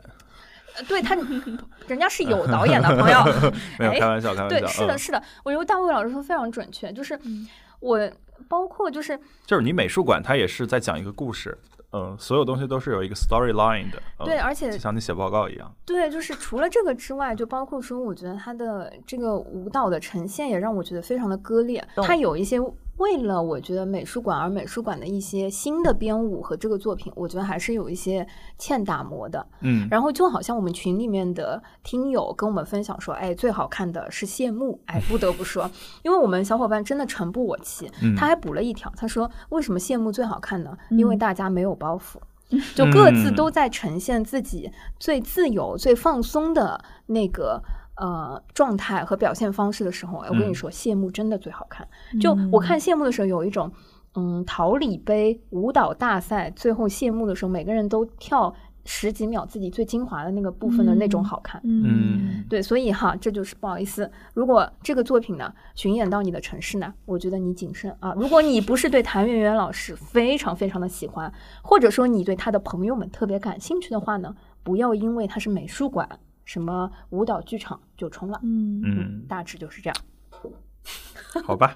呃对他，人家是有导演的朋友，没有哎开玩笑，开玩笑，对，是的，嗯。是的，我觉得大卫老师说非常准确，就是我包括就是就是你美术馆它也是在讲一个故事，嗯，所有东西都是有一个 storyline 的，嗯对，而且就像你写报告一样，对，就是除了这个之外，就包括说，我觉得他的这个舞蹈的呈现也让我觉得非常的割裂。懂他有一些为了我觉得美术馆而美术馆的一些新的编舞和这个作品，我觉得还是有一些欠打磨的。嗯然后就好像我们群里面的听友跟我们分享说，哎，最好看的是谢幕，哎，不得不说，因为我们小伙伴真的诚不我欺，嗯他还补了一条，他说为什么谢幕最好看呢？因为嗯大家没有包袱。就各自嗯都在呈现自己最自由、最放松的那个呃状态和表现方式的时候，哎，我跟你嗯说，谢幕真的最好看。就我看谢幕的时候，有一种嗯桃李杯舞蹈大赛最后谢幕的时候，每个人都跳十几秒自己最精华的那个部分的那种好看。嗯对，所以哈，这就是不好意思。如果这个作品呢巡演到你的城市呢，我觉得你谨慎啊。如果你不是对谭元元老师非常非常的喜欢，或者说你对他的朋友们特别感兴趣的话呢，不要因为他是美术馆、什么舞蹈剧场就冲了。嗯嗯，大致就是这样。好吧，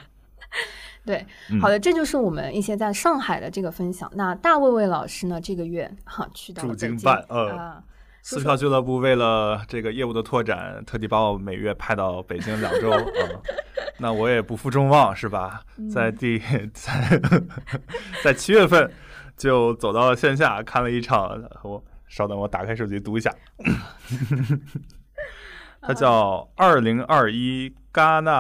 对，嗯好的，这就是我们一些在上海的这个分享。那大卫卫老师呢，这个月哈去到了驻京北京办呃啊，撕票俱乐部为了这个业务的拓展，特地把我每月派到北京两周，嗯，那我也不负众望，是吧？在第在 在七月份就走到了线下看了一场，我稍等，我打开手机读一下，它叫二零二一戛纳，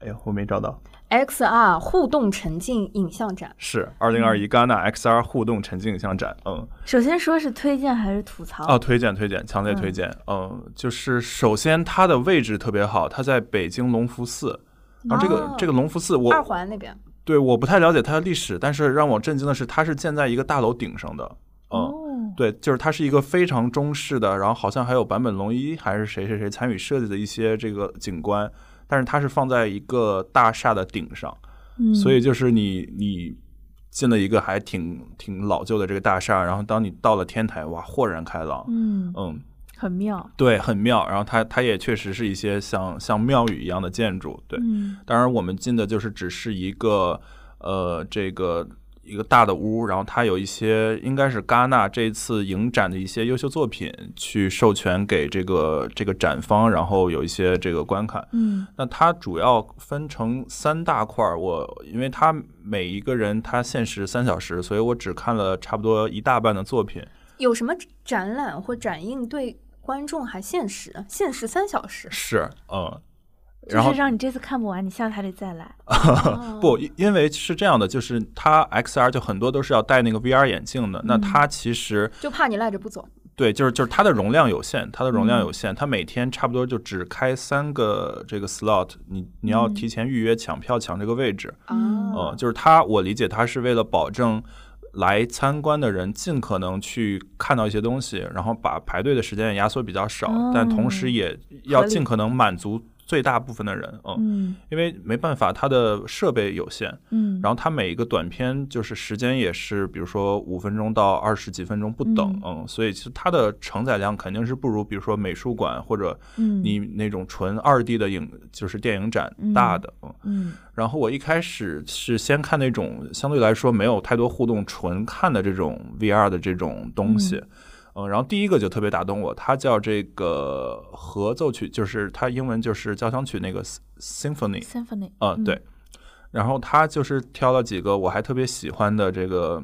哎呦，我没找到，XR 互动沉浸影像展。是二零二一戛纳 XR 互动沉浸影像展，嗯。首先说是推荐还是吐槽？哦，推荐推荐，强烈推荐。嗯、就是首先它的位置特别好，它在北京隆福寺。然后这个、哦这个隆福寺我，二环那边，对我不太了解它的历史，但是让我震惊的是，它是建在一个大楼顶上的。嗯，哦，对，就是它是一个非常中式的，然后好像还有坂本龙一还是谁谁谁参与设计的一些这个景观，但是它是放在一个大厦的顶上，嗯所以就是你你进了一个还挺挺老旧的这个大厦，然后当你到了天台，哇，豁然开朗。嗯嗯，很妙。对，很妙。然后它它也确实是一些像像庙宇一样的建筑。对，嗯当然我们进的就是只是一个呃这个一个大的屋，然后它有一些应该是戛纳这次影展的一些优秀作品去授权给这个这个展方，然后有一些这个观看。嗯那它主要分成三大块儿，我因为它每一个人他限时三小时，所以我只看了差不多一大半的作品。有什么展览或展映对观众还限时？限时三小时。是，嗯，就然后是让你这次看不完，你下次还得再来。哦不，因因为是这样的，就是它 XR 就很多都是要戴那个 VR 眼镜的，那它其实就怕你赖着不走。对，就是就是它的容量有限，它的容量有嗯限，它每天差不多就只开三个这个 slot，你你要嗯。提前预约抢票抢这个位置，嗯哦。呃，就是它，我理解它是为了保证来参观的人尽可能去看到一些东西，然后把排队的时间也压缩比较少，但同时哦。也要尽可能满足最大部分的人，嗯，嗯。因为没办法，它的设备有限，嗯，然后它每一个短片就是时间也是，比如说五分钟到二十几分钟不等，嗯。嗯，所以其实它的承载量肯定是不如，比如说美术馆或者嗯。你那种纯二 D 的影，就是电影展大的，嗯。嗯。然后我一开始是先看那种相对来说没有太多互动、纯看的这种 VR 的这种东西，嗯，然后第一个就特别打动我，它叫这个合奏曲，就是它英文就是交响曲那个 symphony，，symphony，嗯，对。然后他就是挑了几个我还特别喜欢的这个，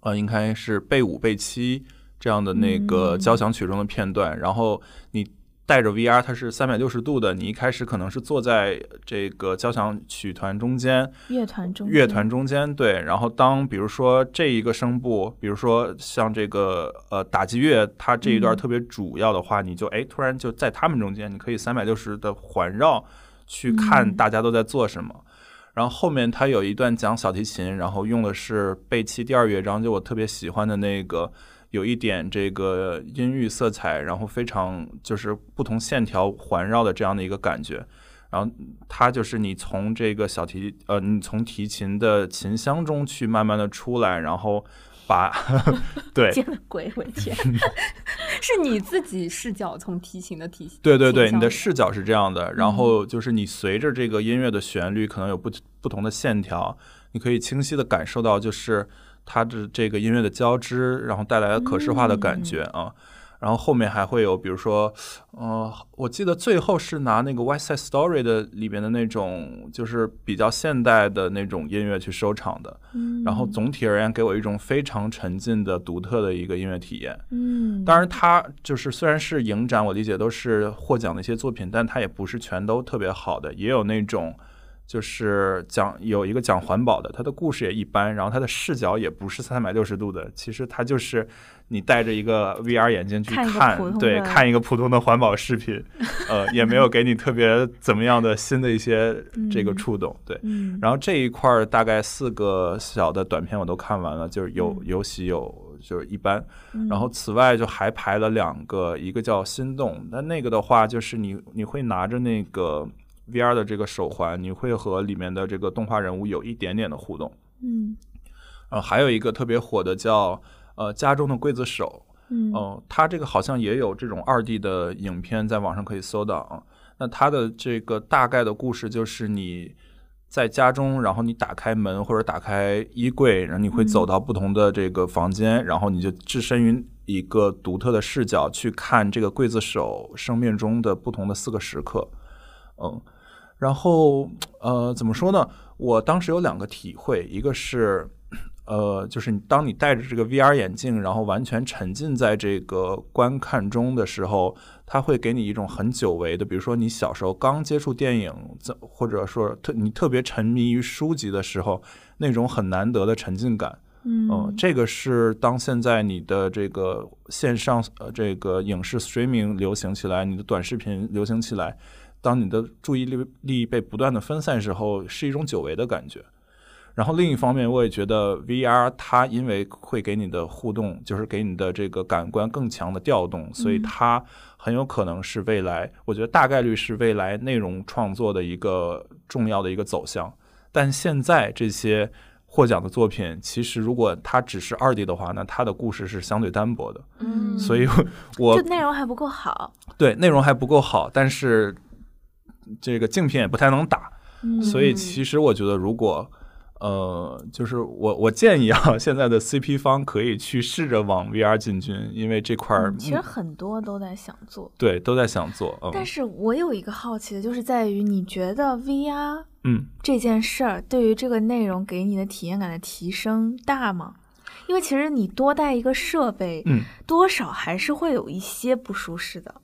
呃，应该是贝五、贝七这样的那个嗯交响曲中的片段。然后你带着 VR，它是三百六十度的，你一开始可能是坐在这个交响曲团中间，乐团中乐团中间，对。然后当比如说这一个声部，比如说像这个呃打击乐，它这一段嗯特别主要的话，你就哎突然就在他们中间，你可以三百六十的环绕去看嗯大家都在做什么。然后后面它有一段讲小提琴，然后用的是贝七第二乐章，就我特别喜欢的那个，有一点这个阴郁色彩，然后非常就是不同线条环绕的这样的一个感觉。然后它就是你从这个小提呃，你从提琴的琴箱中去慢慢的出来，然后把 对见了鬼，我的天！是你自己视角从提琴的提对对对，你的视角是这样的，然后就是你随着这个音乐的旋律，可能有不不同的线条，你可以清晰的感受到，就是它的这个音乐的交织，然后带来的可视化的感觉啊。然后后面还会有，比如说，呃，我记得最后是拿那个《West Side Story》的里边的那种，就是比较现代的那种音乐去收场的。然后总体而言，给我一种非常沉浸的、独特的一个音乐体验。嗯，当然，它就是虽然是影展，我理解都是获奖的一些作品，但它也不是全都特别好的，也有那种就是讲有一个讲环保的，他的故事也一般，然后他的视角也不是三百六十度的，其实他就是你戴着一个 VR 眼镜去看看，对，看一个普通的环保视频，呃，也没有给你特别怎么样的新的一些这个嗯触动，对。嗯，然后这一块儿大概四个小的短片我都看完了，就是有嗯有喜有就是一般。嗯然后此外就还排了两个，一个叫心动，但那个的话就是你你会拿着那个 VR 的这个手环，你会和里面的这个动画人物有一点点的互动。嗯呃，还有一个特别火的叫呃家中的刽子手，嗯哦，它这个好像也有这种二 D 的影片，在网上可以搜到啊。那它的这个大概的故事就是你在家中，然后你打开门或者打开衣柜，然后你会走到不同的这个房间，然后你就置身于一个独特的视角去看这个刽子手生命中的不同的四个时刻，嗯。然后，呃，怎么说呢？我当时有两个体会，一个是，呃，就是你当你戴着这个 VR 眼镜，然后完全沉浸在这个观看中的时候，它会给你一种很久违的，比如说你小时候刚接触电影，或者说特你特别沉迷于书籍的时候，那种很难得的沉浸感。嗯嗯，这个是当现在你的这个线上呃这个影视 streaming 流行起来，你的短视频流行起来，当你的注意力力被不断的分散时候，是一种久违的感觉。然后另一方面，我也觉得 VR 它因为会给你的互动，就是给你的这个感官更强的调动，所以嗯它很有可能是未来，我觉得大概率是未来内容创作的一个重要的一个走向。但现在这些获奖的作品，其实如果它只是二 D 的话，那它的故事是相对单薄的。嗯所以我就内容还不够好，对内容还不够好，但是这个竞品也不太能打。嗯所以其实我觉得，如果呃，就是我我建议啊，现在的 CP 方可以去试着往 VR 进军，因为这块儿、嗯其实很多都在想做。对都在想做，嗯但是我有一个好奇的，就是在于你觉得 VR 嗯。这件事儿对于这个内容给你的体验感的提升大吗？因为其实你多带一个设备，嗯，多少还是会有一些不舒适的吧。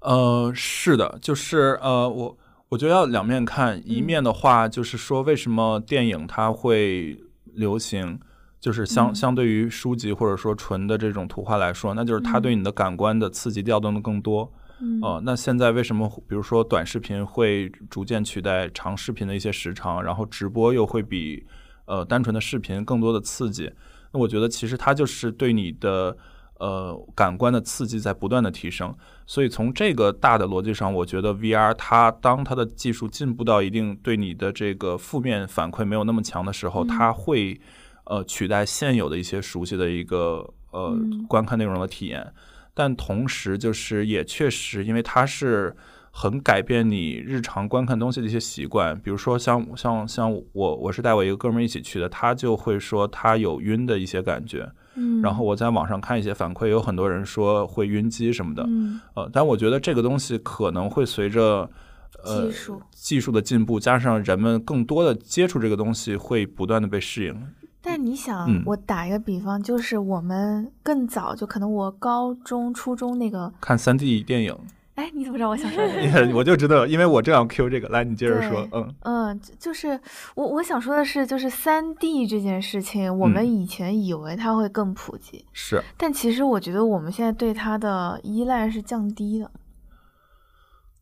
呃，是的，就是呃，我我觉得要两面看，一嗯面的话就是说，为什么电影它会流行，就是相、嗯相对于书籍或者说纯的这种图画来说，那就是它对你的感官的刺激调动的更多。嗯呃，那现在为什么比如说短视频会逐渐取代长视频的一些时长，然后直播又会比呃单纯的视频更多的刺激？那我觉得其实它就是对你的呃感官的刺激在不断的提升。所以从这个大的逻辑上，我觉得 VR 它当它的技术进步到一定对你的这个负面反馈没有那么强的时候，它会呃取代现有的一些熟悉的一个呃观看内容的体验。但同时，就是也确实，因为它是很改变你日常观看东西的一些习惯。比如说，像像像我，我是带我一个哥们儿一起去的，他就会说他有晕的一些感觉。嗯，然后我在网上看一些反馈，有很多人说会晕机什么的。嗯，呃，但我觉得这个东西可能会随着呃技术技术的进步，加上人们更多的接触这个东西，会不断的被适应。但你想，嗯我打一个比方，就是我们更早，就可能我高中、初中那个，看三 D 电影，哎，你怎么知道我想说这个？我就知道，因为我正要 Q 这个，来你接着说。嗯嗯，就就是我我想说的是，就是三 D 这件事情，我们嗯以前以为它会更普及，是。但其实我觉得我们现在对它的依赖是降低的。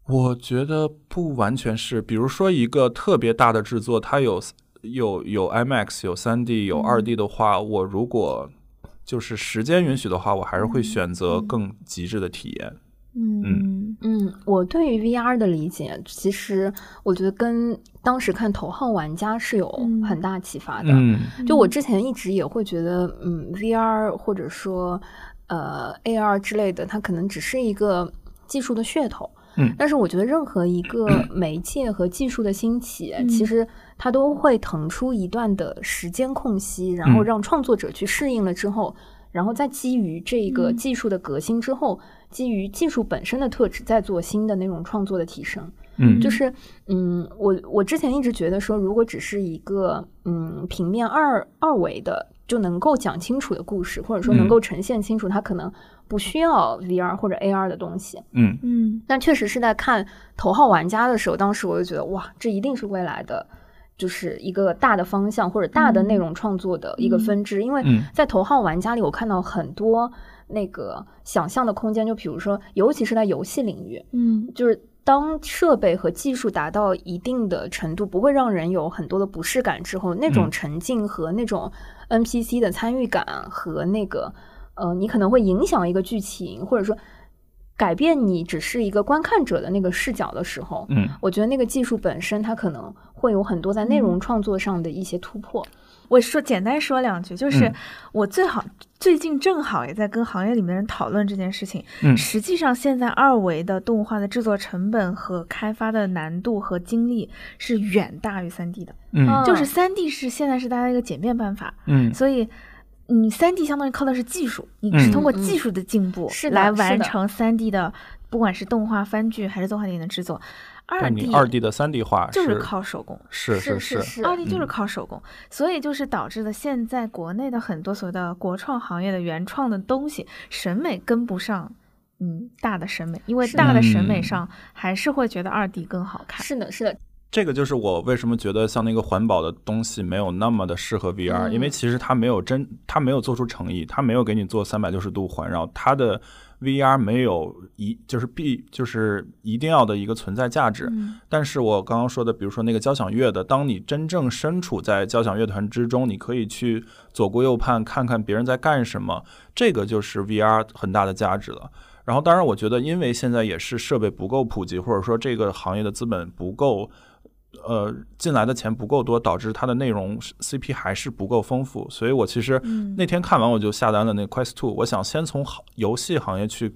我觉得不完全是，比如说一个特别大的制作，它有有有 IMAX 有三 D 有嗯二 D 的话，我如果就是时间允许的话，我还是会选择更极致的体验。嗯嗯。嗯，我对于 VR 的理解，其实我觉得跟当时看《头号玩家》是有嗯。很大启发的。嗯。就我之前一直也会觉得，嗯，VR 或者说呃 AR 之类的，它可能只是一个技术的噱头。嗯。但是我觉得任何一个媒介和技术的兴起，嗯。其实它都会腾出一段的时间空隙，然后嗯。让创作者去适应了之后，然后再基于这个嗯技术的革新之后，基于技术本身的特质，再做新的那种创作的提升。嗯就是，嗯，我我之前一直觉得说，如果只是一个嗯平面二二维的就能够讲清楚的故事，或者说能嗯够呈现清楚，它可能不需要 VR 或者 AR 的东西。嗯嗯但确实是在看《头号玩家》的时候，当时我就觉得，哇，这一定是未来的。就是一个大的方向或者大的内容创作的一个分支，因为嗯。在《头号玩家》里，我看到很多那个想象的空间，就比如说，尤其是在游戏领域，嗯。就是当设备和技术达到一定的程度，不会让人有很多的不适感之后，那种嗯。沉浸和那种 NPC 的参与感和那个呃，你可能会影响一个剧情，或者说改变你只是一个观看者的那个视角的时候，嗯我觉得那个技术本身它可能会有很多在内容创作上的一些突破。我说简单说两句，就是嗯我最好最近正好也在跟行业里面人讨论这件事情。嗯实际上现在二维的动画的制作成本和开发的难度和精力是远大于三 D 的，嗯嗯就是三 D 是现在是大家一个简便办法，嗯所以。你三 D 相当于靠的是技术，你是通过技术的进步是来完成三 D 的，不管是动画番剧还是动画电影的制作。二 D 二 D 的三 D 化就是靠手工，是是是，是，二 D 就是嗯。靠手工，所以就是导致的现在国内的很多所谓的国创行业的原创的东西，审美跟不上，嗯，大的审美，因为大的审嗯。美上还是会觉得二 D 更好看。是的，是的，这个就是我为什么觉得像那个环保的东西没有那么的适合 VR，、嗯因为其实它没有真，它没有做出诚意，它没有给你做三百六十度环绕，它的 VR 没有一就是必就是一定要的一个存在价值。嗯但是我刚刚说的，比如说那个交响乐的，当你真正身处在交响乐团之中，你可以去左顾右盼，看看别人在干什么，这个就是 VR 很大的价值了。然后，当然，我觉得，因为现在也是设备不够普及，或者说这个行业的资本不够，呃，进来的钱不够多，导致它的内容 CP 还是不够丰富。所以我其实嗯那天看完，我就下单了那个 Quest Two。我想先从行游戏行业去，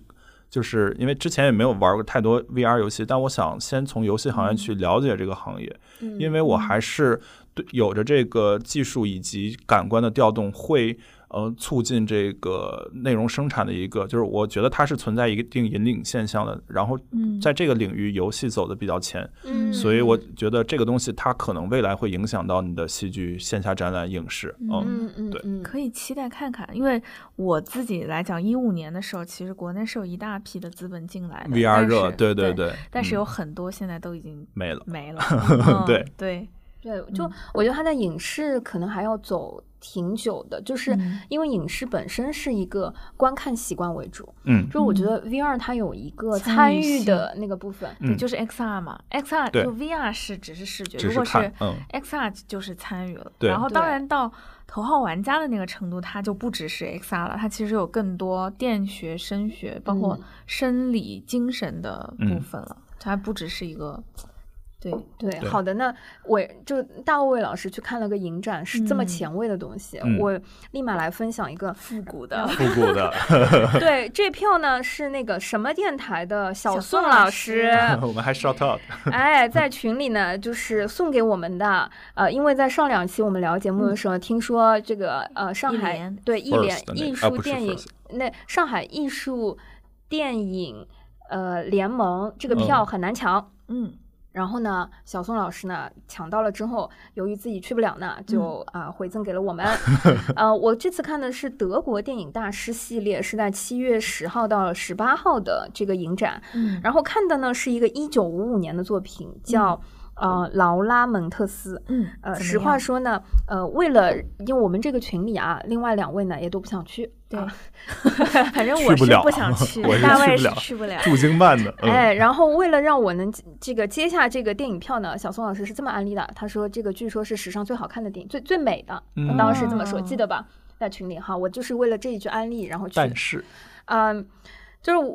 就是因为之前也没有玩过太多 VR 游戏，但我想先从游戏行业去了解这个行业，嗯因为我还是对有着这个技术以及感官的调动，会呃促进这个内容生产的一个，就是我觉得它是存在一定引领现象的。然后嗯在这个领域，游戏走的比较前，嗯，所以我觉得这个东西它可能未来会影响到你的戏剧、线下展览、影视。嗯嗯嗯对嗯，可以期待看看，因为我自己来讲，一五年的时候，其实国内是有一大批的资本进来的 VR 热，对对，对，但是有嗯很多现在都已经没了。没了。嗯对对，对，就嗯我觉得他在影视可能还要走挺久的，就是嗯。因为影视本身是一个观看习惯为主，嗯。就是我觉得 VR 它有一个参参与的那个部分，对，嗯就是 XR 嘛，XR 就 VR 是只是视觉，如果看嗯。XR 就是参与了。对。然后当然到头号玩家的那个程度，它就不只是 XR 了，它其实有更多电学、声学，包括嗯。生理、精神的部嗯。分了。它不只是一个，对，对，好的，那我就大卫老师去看了个影展，是这么嗯前卫的东西，嗯我立马来分享一个。复古的。复古的，对，这票呢是那个什么电台的小小宋宋老老师，我们还 shout out，哎，在群里呢，就是送给我们的。呃，因为在上两期我们聊节目的时候，听说这个呃上海一对艺联艺术电影那上海艺术电影呃联盟这个嗯票很难抢。嗯然后呢，小宋老师呢抢到了之后，由于自己去不了呢，就啊、回赠给了我们。呃，我这次看的是德国电影大师系列，是在七月十号到十八号的这个影展。嗯，然后看的呢是一个一九五五年的作品，叫、呃劳拉蒙特斯。嗯，呃，实话，说呢，呃，为了因为我们这个群里啊，另外两位呢也都不想去，对啊 反正我是不想去，大卫是去不了。驻京办的，嗯哎，然后为了让我能这个接下这个电影票呢，小宋老师是这么安利的，他说这个据说是史上最好看的电影，最最美的，当时这么说，哦记得吧？在群里哈，我就是为了这一句安利，然后去的但是嗯，就是我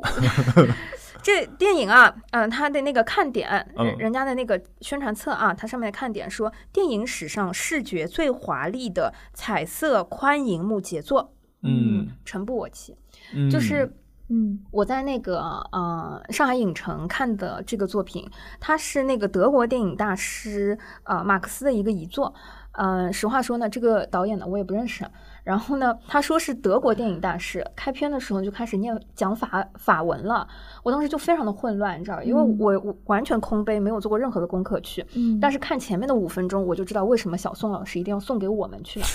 这电影啊，嗯，它的那个看点，嗯人人家的那个宣传册啊，它上面的看点说，电影史上视觉最华丽的彩色宽银幕杰作，嗯，诚不我欺。嗯就是嗯我在那个呃上海影城看的这个作品，它是那个德国电影大师呃马克思的一个遗作。呃，实话说呢，这个导演呢我也不认识。然后呢，他说是德国电影大师，开篇的时候就开始念讲法法文了，我当时就非常的混乱，你知道，因为嗯我我完全空杯，没有做过任何的功课去。嗯，但是看前面的五分钟，我就知道为什么小宋老师一定要送给我们去了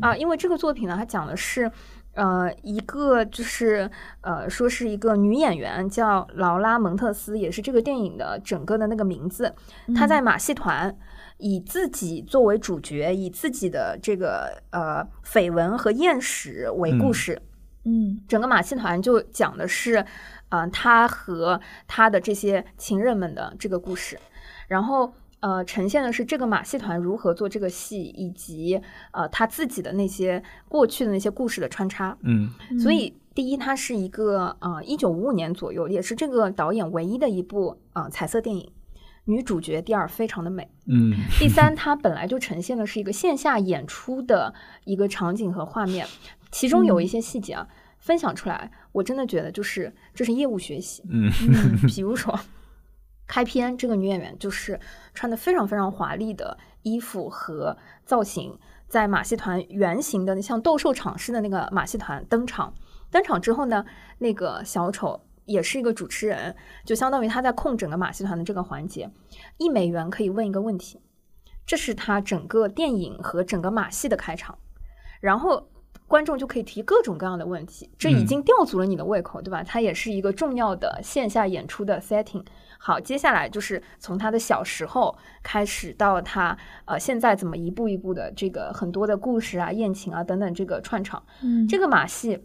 啊！因为这个作品呢，它讲的是，呃，一个就是呃，说是一个女演员叫劳拉蒙特斯，也是这个电影的整个的那个名字。她在马戏团以自己作为主角，以自己的这个呃绯闻和艳史为故嗯事。嗯整个马戏团就讲的是，呃，他和他的这些情人们的这个故事，然后呃，呈现的是这个马戏团如何做这个戏，以及呃他自己的那些过去的那些故事的穿插。嗯所以，第一，它是一个呃一九五五年左右，也是这个导演唯一的一部呃彩色电影。女主角第二非常的美，嗯第三，它本来就呈现的是一个线下演出的一个场景和画面，其中有一些细节啊，分享出来，我真的觉得就是这是业务学习。嗯嗯比如 说，开篇这个女演员就是穿的非常非常华丽的衣服和造型，在马戏团圆形的像斗兽场似的那个马戏团登场。登场之后呢，那个小丑也是一个主持人，就相当于他在控整个马戏团的这个环节。一美元可以问一个问题，这是他整个电影和整个马戏的开场，然后。观众就可以提各种各样的问题，这已嗯经吊足了你的胃口，对吧？它也是一个重要的线下演出的 setting。好，接下来就是从他的小时候开始到他呃现在怎么一步一步的这个很多的故事啊、宴请啊等等这个串场。嗯这个马戏，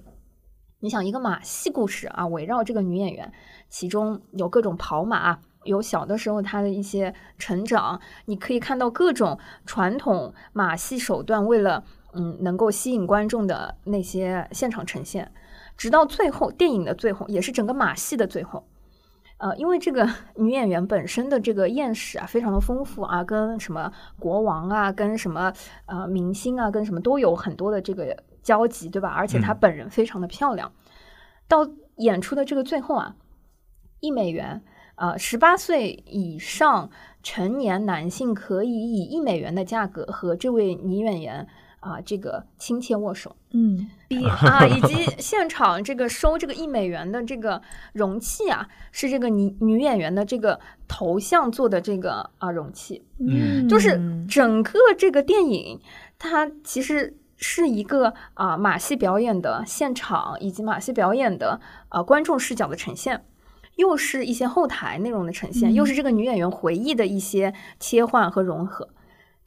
你想一个马戏故事啊，围绕这个女演员，其中有各种跑马。有小的时候她的一些成长，你可以看到各种传统马戏手段为了嗯能够吸引观众的那些现场呈现，直到最后电影的最后，也是整个马戏的最后。呃，因为这个 女演员本身的这个艳史啊，非常的丰富啊，跟什么国王啊，跟什么呃明星啊，跟什么都有很多的这个交集，对吧？而且她嗯本人非常的漂亮。到演出的这个最后啊，一美元，呃，十八岁以上成年男性可以以一美元的价格和这位女演员啊、这个亲切握手。嗯比 啊，以及现场这个收这个一美元的这个容器啊，是这个女女演员的这个头像做的这个啊容器，嗯就是整个这个电影，它其实是一个啊马戏表演的现场，以及马戏表演的啊观众视角的呈现。又是一些后台内容的呈现，嗯又是这个女演员回忆的一些切换和融合。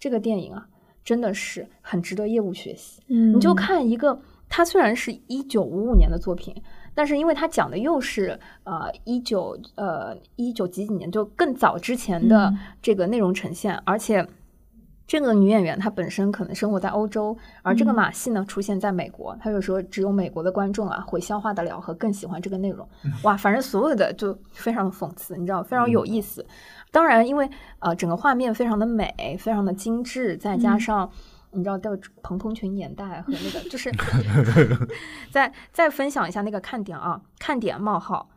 这个电影啊，真的是很值得业务学习。嗯你就看一个，它虽然是一九五五年的作品，但是因为它讲的又是呃一九呃一九几几年，就更早之前的嗯这个内容呈现，而且。这个女演员她本身可能生活在欧洲，而这个嗯马戏呢出现在美国，她有时候只有美国的观众啊会消化得了和更喜欢这个内容。哇，反正所有的就非常的讽刺，你知道，非常有意思。当然，因为呃整个画面非常的美，非常的精致，再加嗯上。你知道，的蓬蓬裙年代和那个，就是 再再分享一下那个看点啊，看点冒号，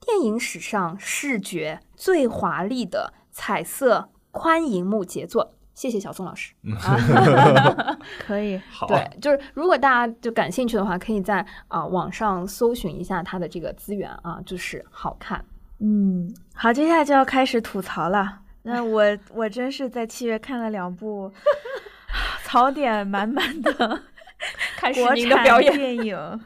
电影史上视觉最华丽的彩色宽银幕杰作。谢谢小宋老师。啊、可以，好，对，就是如果大家就感兴趣的话，可以在啊、网上搜寻一下它的这个资源啊，就是好看。嗯，好，接下来就要开始吐槽了。那我我真是在七月看了两部槽点满满的 开国产电影，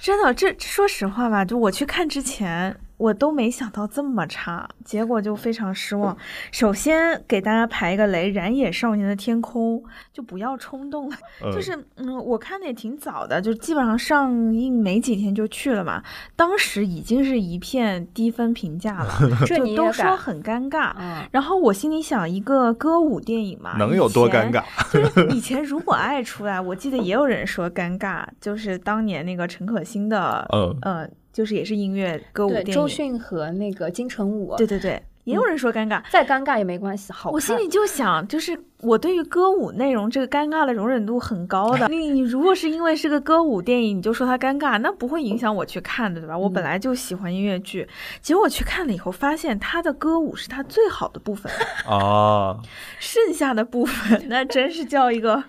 真的，这说实话吧，就我去看之前，我都没想到这么差，结果就非常失望。首先给大家排一个雷，《燃野少年的天空》就不要冲动了，嗯就是嗯，我看的也挺早的，就基本上上映没几天就去了嘛，当时已经是一片低分评价了，这就都你也敢？说很尴尬。嗯，然后我心里想，一个歌舞电影嘛，能有多尴？尬？就是以前如果爱出来，我记得也有人说尴尬，就是当年那个陈可辛的，嗯呃，就是也是音乐歌舞对，电影，周迅和那个金城武，对对对，也有人说尴尬。再尴尬也没关系，好看。我心里就想，就是我对于歌舞内容这个尴尬的容忍度很高的。你你如果是因为是个歌舞电影，你就说它尴尬，那不会影响我去看的，对吧？我本来就喜欢音乐剧，结果我去看了以后，发现它的歌舞是它最好的部分，哦，剩下的部分那真是叫一个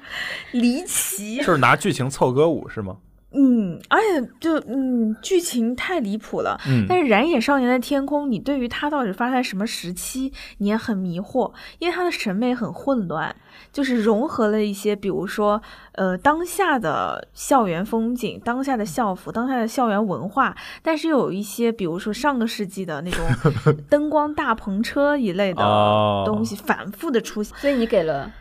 离奇。就是拿剧情凑歌舞是吗？嗯，而且就嗯，剧情太离谱了。嗯，但是《燃野少年的天空》，你对于它到底发生在什么时期，你也很迷惑，因为它的审美很混乱，就是融合了一些，比如说呃当下的校园风景、当下的校服、当下的校园文化，但是又有一些，比如说上个世纪的那种 灯光大篷车一类的哦东西反复的出现。所以你给了，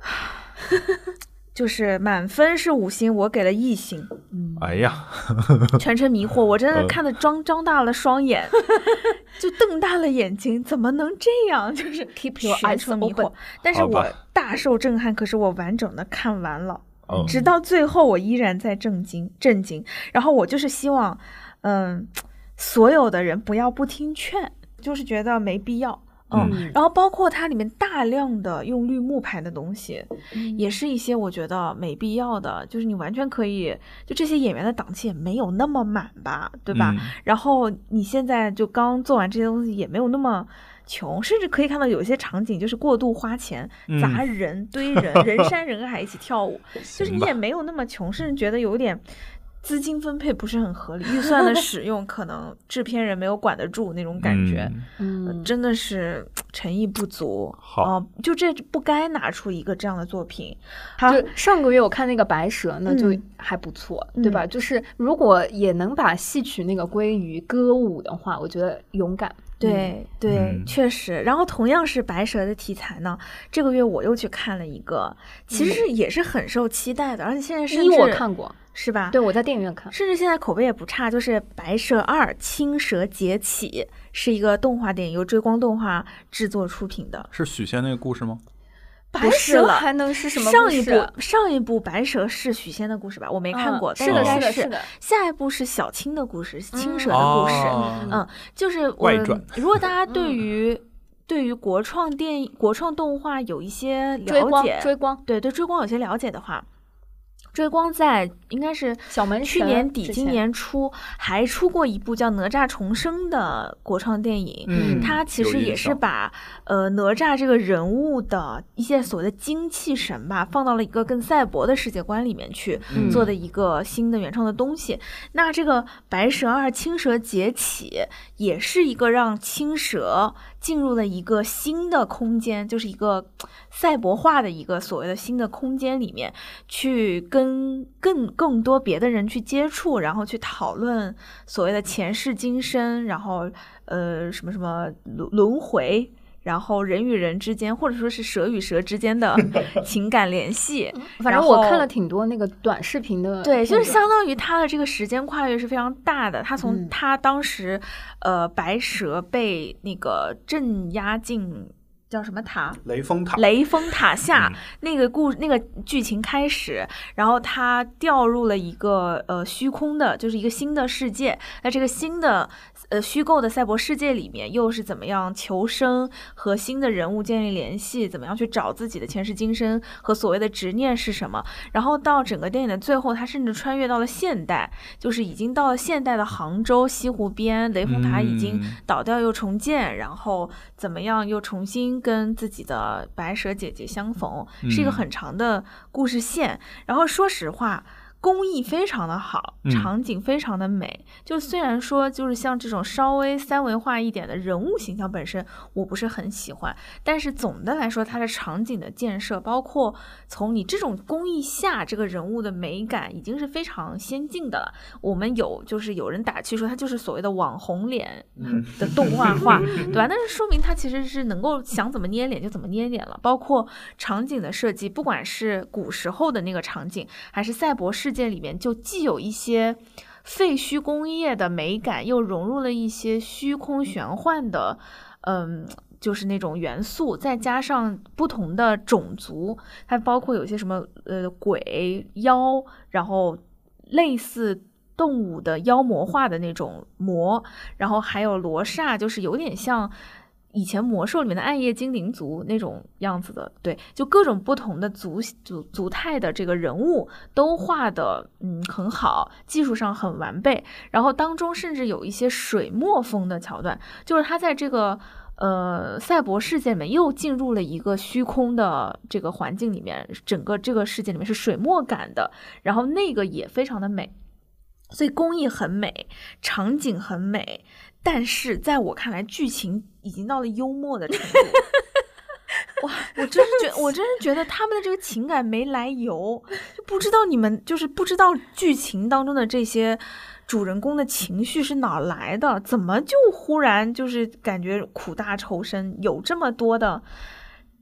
就是满分是五星，我给了一星。嗯，哎呀，全程迷惑，我真的嗯看的张张大了双眼，就瞪大了眼睛，怎么能这样？就是 Keep your 全 eyes 程迷惑 open。但是我大受震撼，可是我完整的看完了，嗯，直到最后我依然在震惊震惊。然后我就是希望，嗯，所有的人不要不听劝，就是觉得没必要。嗯，嗯然后包括它里面大量的用绿幕拍的东西，嗯也是一些我觉得没必要的，就是你完全可以，就这些演员的档期也没有那么满吧，对吧？嗯然后你现在就刚做完这些东西，也没有那么穷，甚至可以看到有一些场景就是过度花钱，嗯砸人、堆人，人山人海一起跳舞，就是你也没有那么穷，甚至觉得有点。资金分配不是很合理，预算的使用可能制片人没有管得住那种感觉，嗯嗯，真的是 诚意不足。好哦就这不该拿出一个这样的作品。好，就上个月我看那个白蛇那，就嗯还不错，对吧？嗯就是如果也能把戏曲那个归于歌舞的话，我觉得勇敢。对对，嗯确实。然后同样是白蛇的题材呢，这个月我又去看了一个，其实是也是很受期待的，而且现在甚嗯一至我看过，是吧？对，我在电影院看。甚至现在口碑也不差，就是《白蛇二：青蛇劫起》是一个动画电影，由追光动画制作出品的。是许仙那个故事吗？白蛇还能是什么上一故事部上一部白蛇是许仙的故事吧？我没看过，嗯是的，但是的，是的。下一部是小青的故事，青嗯蛇的故事。哦嗯，就是我外传如果大家 对嗯于、对于国创电影、国创动画有一些追光了解，，追光，对对追光有些了解的话，追光在应该是小门去年底、今年初还出过一部叫《哪吒重生》的国创电影。嗯它其实也是把呃哪吒这个人物的一些所谓的精气神吧，放到了一个更赛博的世界观里面去嗯做的一个新的原创的东西。那这个《白蛇二：青蛇劫起》也是一个让青蛇进入了一个新的空间，就是一个赛博化的一个所谓的新的空间里面，去跟更更多别的人去接触，然后去讨论所谓的前世今生，然后呃什么什么轮轮回。然后人与人之间，或者说是蛇与蛇之间的 情感联系。反正我看了挺多那个短视频的，对，就是相当于他的这个时间跨越是非常大的。他从他当时，呃，白蛇被那个镇压进。叫什么塔？雷峰塔。雷峰塔下那个故那个剧情开始，然后他掉入了一个呃虚空的，就是一个新的世界。那这个新的。呃，虚构的赛博世界里面又是怎么样求生和新的人物建立联系？怎么样去找自己的前世今生和所谓的执念是什么？然后到整个电影的最后，他甚至穿越到了现代，就是已经到了现代的杭州西湖边，雷峰塔已经倒掉又重建，然后怎么样又重新跟自己的白蛇姐姐相逢，是一个很长的故事线。然后说实话。工艺非常的好，场景非常的美。就虽然说，就是像这种稍微三维化一点的人物形象本身，我不是很喜欢。但是总的来说，它的场景的建设，包括从你这种工艺下这个人物的美感，已经是非常先进的了。我们有就是有人打趣说，它就是所谓的网红脸的动画 化，对吧？但是说明它其实是能够想怎么捏脸就怎么捏脸了。包括场景的设计，不管是古时候的那个场景，还是赛博世。界里面就既有一些废墟工业的美感，又融入了一些虚空玄幻的，嗯，就是那种元素，再加上不同的种族，它包括有些什么呃鬼妖，然后类似动物的妖魔化的那种魔，然后还有罗刹，就是有点像。以前魔兽里面的暗夜精灵族那种样子的，对，就各种不同的族族族态的这个人物都画的嗯很好，技术上很完备。然后当中甚至有一些水墨风的桥段，就是他在这个呃赛博世界里面又进入了一个虚空的这个环境里面，整个这个世界里面是水墨感的，然后那个也非常的美，所以工艺很美，场景很美。但是在我看来，剧情已经到了幽默的程度。哇，我真是觉，我真是觉得他们的这个情感没来由，就不知道你们就是不知道剧情当中的这些主人公的情绪是哪来的，怎么就忽然就是感觉苦大仇深，有这么多的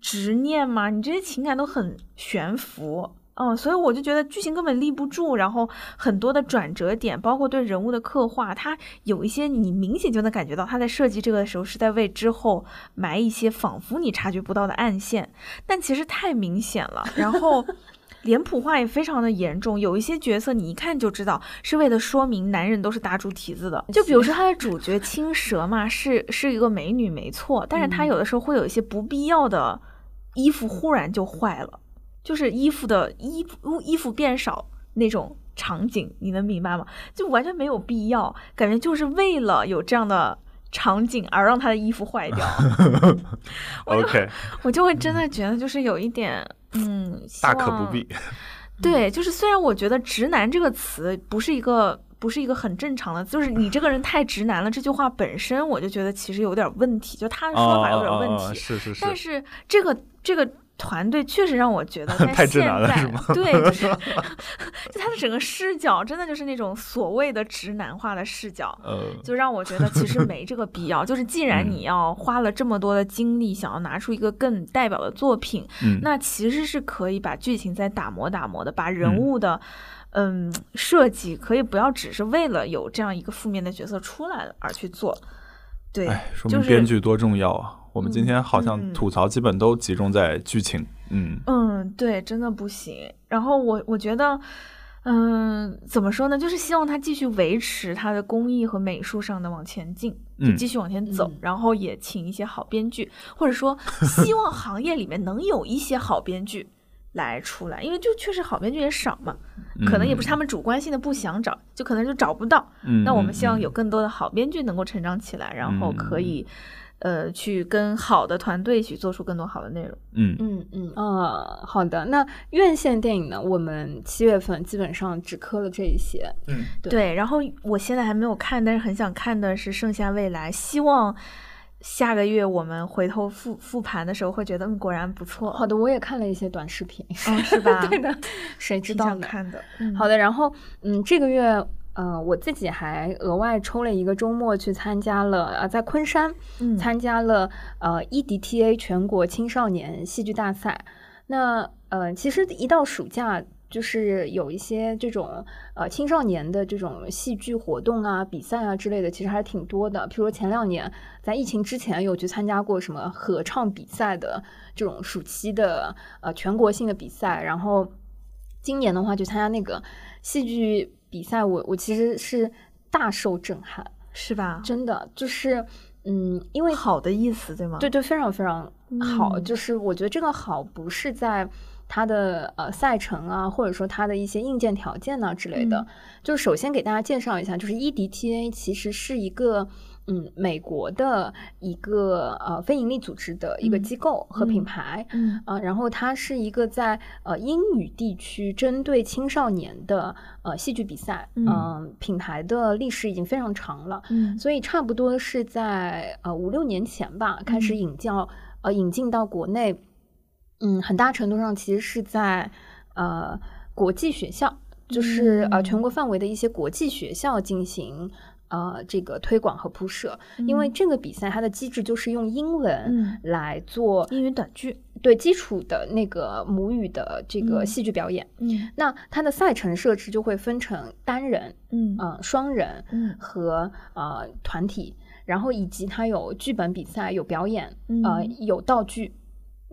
执念吗？你这些情感都很悬浮。嗯，所以我就觉得剧情根本立不住，然后很多的转折点，包括对人物的刻画，它有一些你明显就能感觉到他在设计这个的时候是在为之后埋一些仿佛你察觉不到的暗线，但其实太明显了。然后 脸谱化也非常的严重，有一些角色你一看就知道是为了说明男人都是大猪蹄子的。就比如说他的主角青蛇嘛，是是一个美女没错，但是她有的时候会有一些不必要的衣服忽然就坏了。就是衣服的衣服衣服变少那种场景，你能明白吗？就完全没有必要，感觉就是为了有这样的场景而让他的衣服坏掉。OK，我就会真的觉得就是有一点，嗯，大可不必。对，就是虽然我觉得“直男”这个词不是一个不是一个很正常的，就是你这个人太直男了。这句话本身我就觉得其实有点问题，就他的说法有点问题。是是是。但是这个这个。团队确实让我觉得 在现在，对，就是 就他的整个视角，真的就是那种所谓的直男化的视角，就让我觉得其实没这个必要。就是既然你要花了这么多的精力，想要拿出一个更代表的作品，那其实是可以把剧情再打磨打磨的，把人物的嗯设计可以不要只是为了有这样一个负面的角色出来了而去做。对，说明编剧多重要啊。我们今天好像吐槽基本都集中在剧情，嗯嗯，对，真的不行。然后我我觉得，嗯，怎么说呢？就是希望他继续维持他的工艺和美术上的往前进，就继续往前走。然后也请一些好编剧，或者说 希望行业里面能有一些好编剧来出来，因为就确实好编剧也少嘛，可能也不是他们主观性的不想找，就可能就找不到。那我们希望有更多的好编剧能够成长起来，然后可以。呃，去跟好的团队一起做出更多好的内容。嗯嗯嗯，呃，好的。那院线电影呢？我们七月份基本上只磕了这一些。嗯，对。然后我现在还没有看，但是很想看的是《盛夏未来》，希望下个月我们回头复复盘的时候会觉得，嗯，果然不错。好的，我也看了一些短视频，嗯，是吧？对的，谁知道呢？看的。好的，然后嗯，这个月。呃，我自己还额外抽了一个周末去参加了，呃，在昆山嗯参加了呃 EDTA 全国青少年戏剧大赛。那呃，其实一到暑假，就是有一些这种呃青少年的这种戏剧活动啊、比赛啊之类的，其实还挺多的。譬如说前两年在疫情之前有去参加过什么合唱比赛的这种暑期的呃全国性的比赛，然后今年的话就参加那个戏剧比赛，我我其实是大受震撼，是吧？真的就是嗯，因为好的意思，对吗？对对，非常非常好。嗯就是我觉得这个好不是在它的呃赛程啊，或者说它的一些硬件条件呐、之类的。嗯就是首先给大家介绍一下，就是 EDTA 其实是一个嗯美国的一个呃非营利组织的一个嗯机构和品嗯牌。嗯啊、然后它是一个在呃英语地区针对青少年的呃戏剧比赛，嗯嗯、品牌的历史已经非常长了，嗯所以差不多是在呃五六年前吧，开始嗯引教、呃引进到国内，嗯，很大程度上其实是在呃国际学校，就是、呃嗯全国范围的一些国际学校进行。呃，这个推广和铺设，因为嗯。这个比赛它的机制就是用英文嗯。来做英语短剧，对基础的那个母语的这个嗯戏剧表演。嗯。那它的赛程设置就会分成单人、嗯。嗯、双人嗯。和呃团体，然后以及它有剧本比赛、有表演，呃嗯有道具。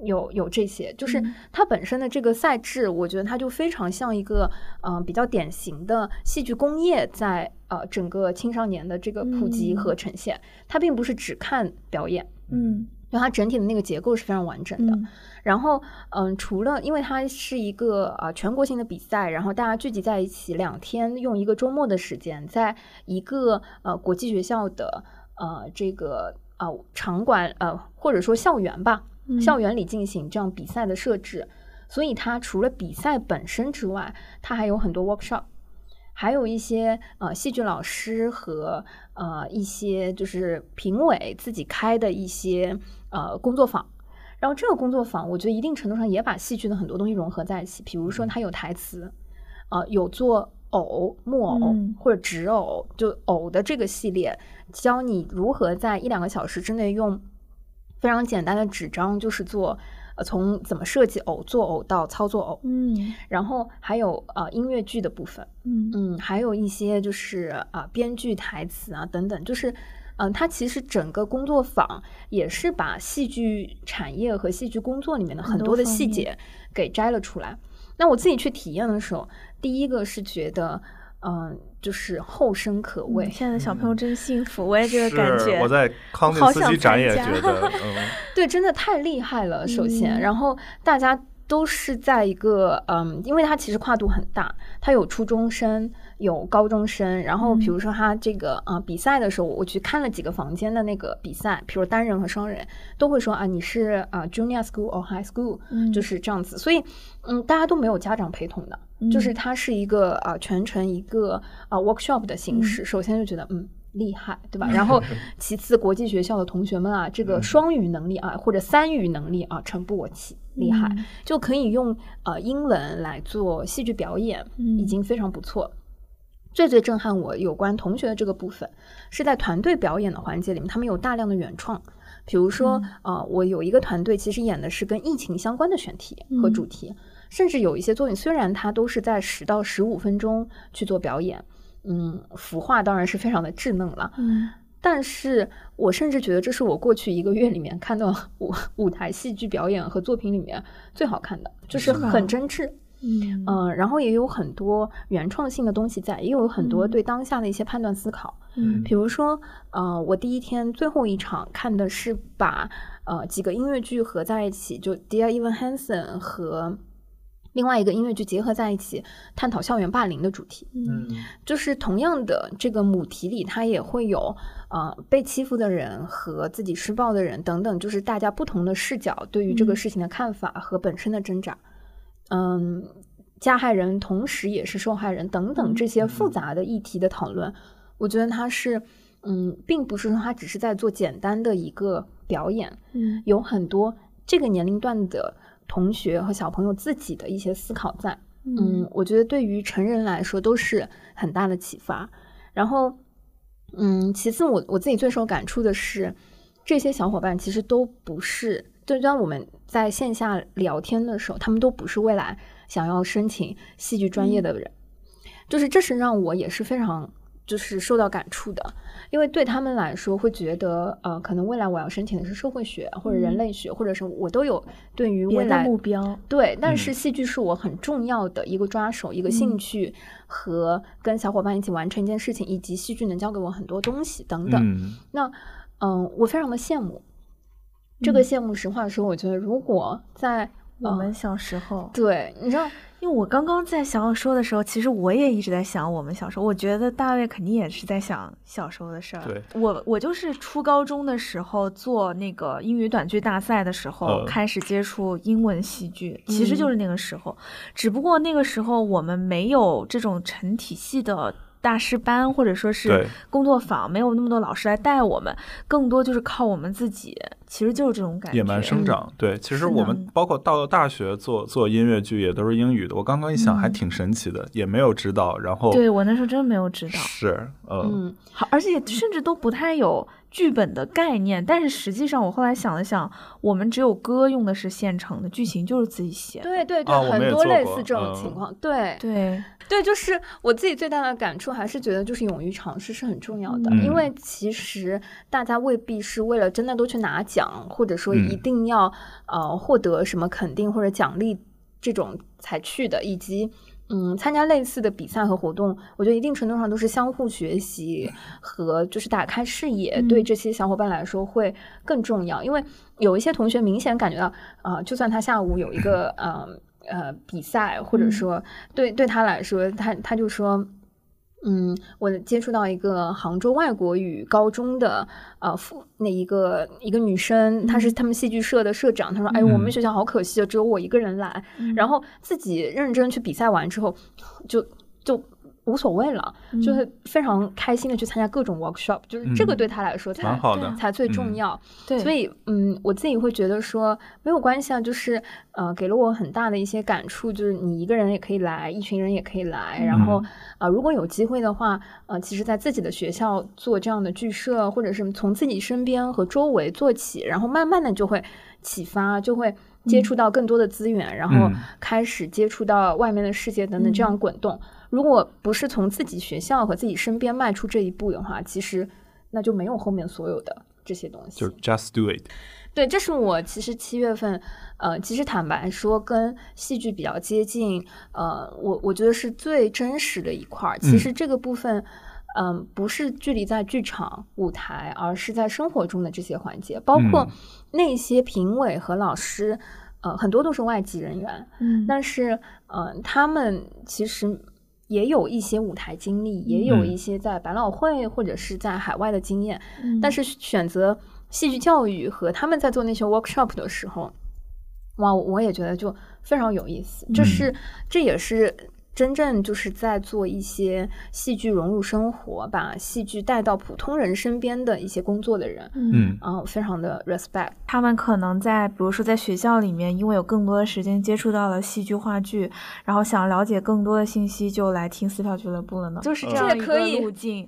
有有这些，就是嗯它本身的这个赛制，我觉得它就非常像一个嗯、呃比较典型的戏剧工业在呃整个青少年的这个普及和呈现。它并不是只看表演，嗯因为它整体的那个结构是非常完整的。嗯然后，嗯，除了因为它是一个呃全国性的比赛，然后大家聚集在一起两天，用一个周末的时间，在一个呃国际学校的呃这个呃场馆呃或者说校园吧，嗯校园里进行这样比赛的设置，所以它除了比赛本身之外，它还有很多 workshop。还有一些呃戏剧老师和呃一些就是评委自己开的一些呃工作坊，然后这个工作坊，我觉得一定程度上也把戏剧的很多东西融合在一起，比如说它有台词，呃，有做偶、木偶、嗯。或者纸偶，就偶的这个系列，教你如何在一两个小时之内用非常简单的纸张，就是做呃从怎么设计偶、做偶到操作偶，嗯然后还有呃音乐剧的部分，嗯嗯，还有一些就是啊、编剧台词啊等等，就是嗯、它其实整个工作坊也是把戏剧产业和戏剧工作里面的很很多的细节给摘了出来。那我自己去体验的时候，第一个是觉得，嗯、就是后生可畏。嗯现在的小朋友真幸福，我也这个感觉。我在 康定好想斯基展也觉得，嗯，对，真的太厉害了。首先，嗯然后大家都是在一个嗯，因为它其实跨度很大，它有初中生，有高中生。然后比如说他这个呃比赛的时候，我去看了几个房间的那个比赛，比如单人和双人，都会说啊你是啊、junior school or high school，、嗯就是这样子。所以嗯，大家都没有家长陪同的，就是嗯它是一个啊、全程一个啊、workshop 的形式。首先就觉得嗯。厉害，对吧？然后，其次，国际学校的同学们啊，这个双语能力啊，或者三语能力啊，诚不我欺，厉害，嗯。就可以用呃英文来做戏剧表演，嗯。已经非常不错。最最震撼我有关同学的这个部分，是在团队表演的环节里面，他们有大量的原创。比如说，呃，我有一个团队其实演的是跟疫情相关的选题和主题，甚至有一些作品虽然它都是在十到十五分钟去做表演，嗯，服化当然是非常的稚嫩了，嗯但是我甚至觉得这是我过去一个月里面看到舞 舞台戏剧表演和作品里面最好看的，就是很真挚，嗯嗯、然后也有很多原创性的东西在，也有很多嗯对当下的一些判断思考。嗯比如说，呃，我第一天最后一场看的是把呃几个音乐剧合在一起，就 Dear Evan Hansen 和另外一个音乐剧结合在一起，探讨校园霸凌的主题。嗯就是同样的这个母题里，它也会有呃被欺负的人和自己施暴的人等等，就是大家不同的视角对于这个嗯事情的看法和本身的挣扎。嗯，加害人同时也是受害人等等嗯这些复杂的议题的讨论，我觉得他是嗯，并不是说他只是在做简单的一个表演，嗯有很多这个年龄段的同学和小朋友自己的一些思考在。嗯，我觉得对于成人来说都是很大的启发。然后，嗯，其次我我自己最受感触的是，这些小伙伴其实都不是，就当我们在线下聊天的时候，他们都不是未来想要申请戏剧专业的人，就是这是让我也是非常。就是受到感触的，因为对他们来说，会觉得呃，可能未来我要申请的是社会学或者人类学，或者是我都有对于未来目标。对，但是戏剧是我很重要的一个抓手，一个兴趣和跟小伙伴一起完成一件事情，以及戏剧能教给我很多东西等等。那嗯，我非常的羡慕，这个羡慕，实话说，我觉得如果在我们小时候，对，你知道。因为我刚刚在想要说的时候，其实我也一直在想我们小时候。我觉得大卫肯定也是在想小时候的事儿。对，我我就是初高中的时候做那个英语短剧大赛的时候开始接触英文戏剧，其实就是那个时候。只不过那个时候我们没有这种成体系的。大师班或者说是工作坊，没有那么多老师来带我们，更多就是靠我们自己。其实就是这种感觉。野蛮生长，对。其实我们包括到了大学做做音乐剧，也都是英语的。我刚刚一想，还挺神奇的，也没有指导。然后，对我那时候真的没有指导。是，嗯，好，而且甚至都不太有。剧本的概念，但是实际上我后来想了想，我们只有歌用的是现成的，剧情就是自己写。对对对，很多类似这种情况。对对对，就是我自己最大的感触，还是觉得就是勇于尝试是很重要的。因为其实大家未必是为了真的都去拿奖，或者说一定要呃获得什么肯定或者奖励这种才去的，以及。嗯，参加类似的比赛和活动，我觉得一定程度上都是相互学习和就是打开视野，对这些小伙伴来说会更重要。因为有一些同学明显感觉到，啊，就算他下午有一个呃呃比赛，或者说对对他来说，他他就说。嗯，我接触到一个杭州外国语高中的呃，那一个一个女生，她是他们戏剧社的社长。她说：“哎，我们学校好可惜啊，只有我一个人来。”然后自己认真去比赛完之后，就就。无所谓了，就是非常开心的去参加各种 workshop，就是这个对他来说才才最重要。对，所以嗯，我自己会觉得说没有关系啊，就是呃，给了我很大的一些感触，就是你一个人也可以来，一群人也可以来，然后啊，如果有机会的话，呃，其实在自己的学校做这样的剧社，或者是从自己身边和周围做起，然后慢慢的就会启发，就会接触到更多的资源，然后开始接触到外面的世界等等，这样滚动。如果不是从自己学校和自己身边迈出这一步的话，其实那就没有后面所有的这些东西。就 just do it。对，这是我其实七月份，呃，其实坦白说，跟戏剧比较接近，呃，我我觉得是最真实的一块儿。其实这个部分，嗯，不是距离在剧场舞台，而是在生活中的这些环节，包括那些评委和老师，呃，很多都是外籍人员，嗯，但是，嗯，他们其实。也有一些舞台经历，也有一些在百老汇或者是在海外的经验，但是选择戏剧教育和他们在做那些 workshop 的时候，哇，我也觉得就非常有意思，这是这也是。真正就是在做一些戏剧融入生活，把戏剧带到普通人身边的一些工作的人，嗯，啊，非常的 respect。他们可能在，比如说在学校里面，因为有更多的时间接触到了戏剧话剧，然后想了解更多的信息，就来听撕票俱乐部了呢。就是这样一个路径。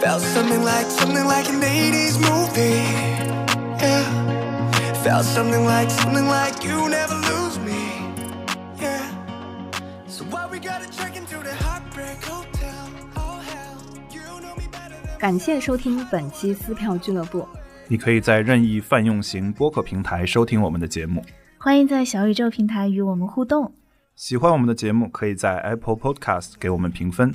Felt something like, something like an 80s movie. Yeah. Felt something like, something like you never lose me. Yeah. So why we gotta check into the heartbreak hotel? Oh hell, you know me better than 感谢收听本期撕票俱乐部。你可以在任意泛用型播客平台收听我们的节目。欢迎在小宇宙平台与我们互动。喜欢我们的节目，可以在 Apple Podcast 给我们评分。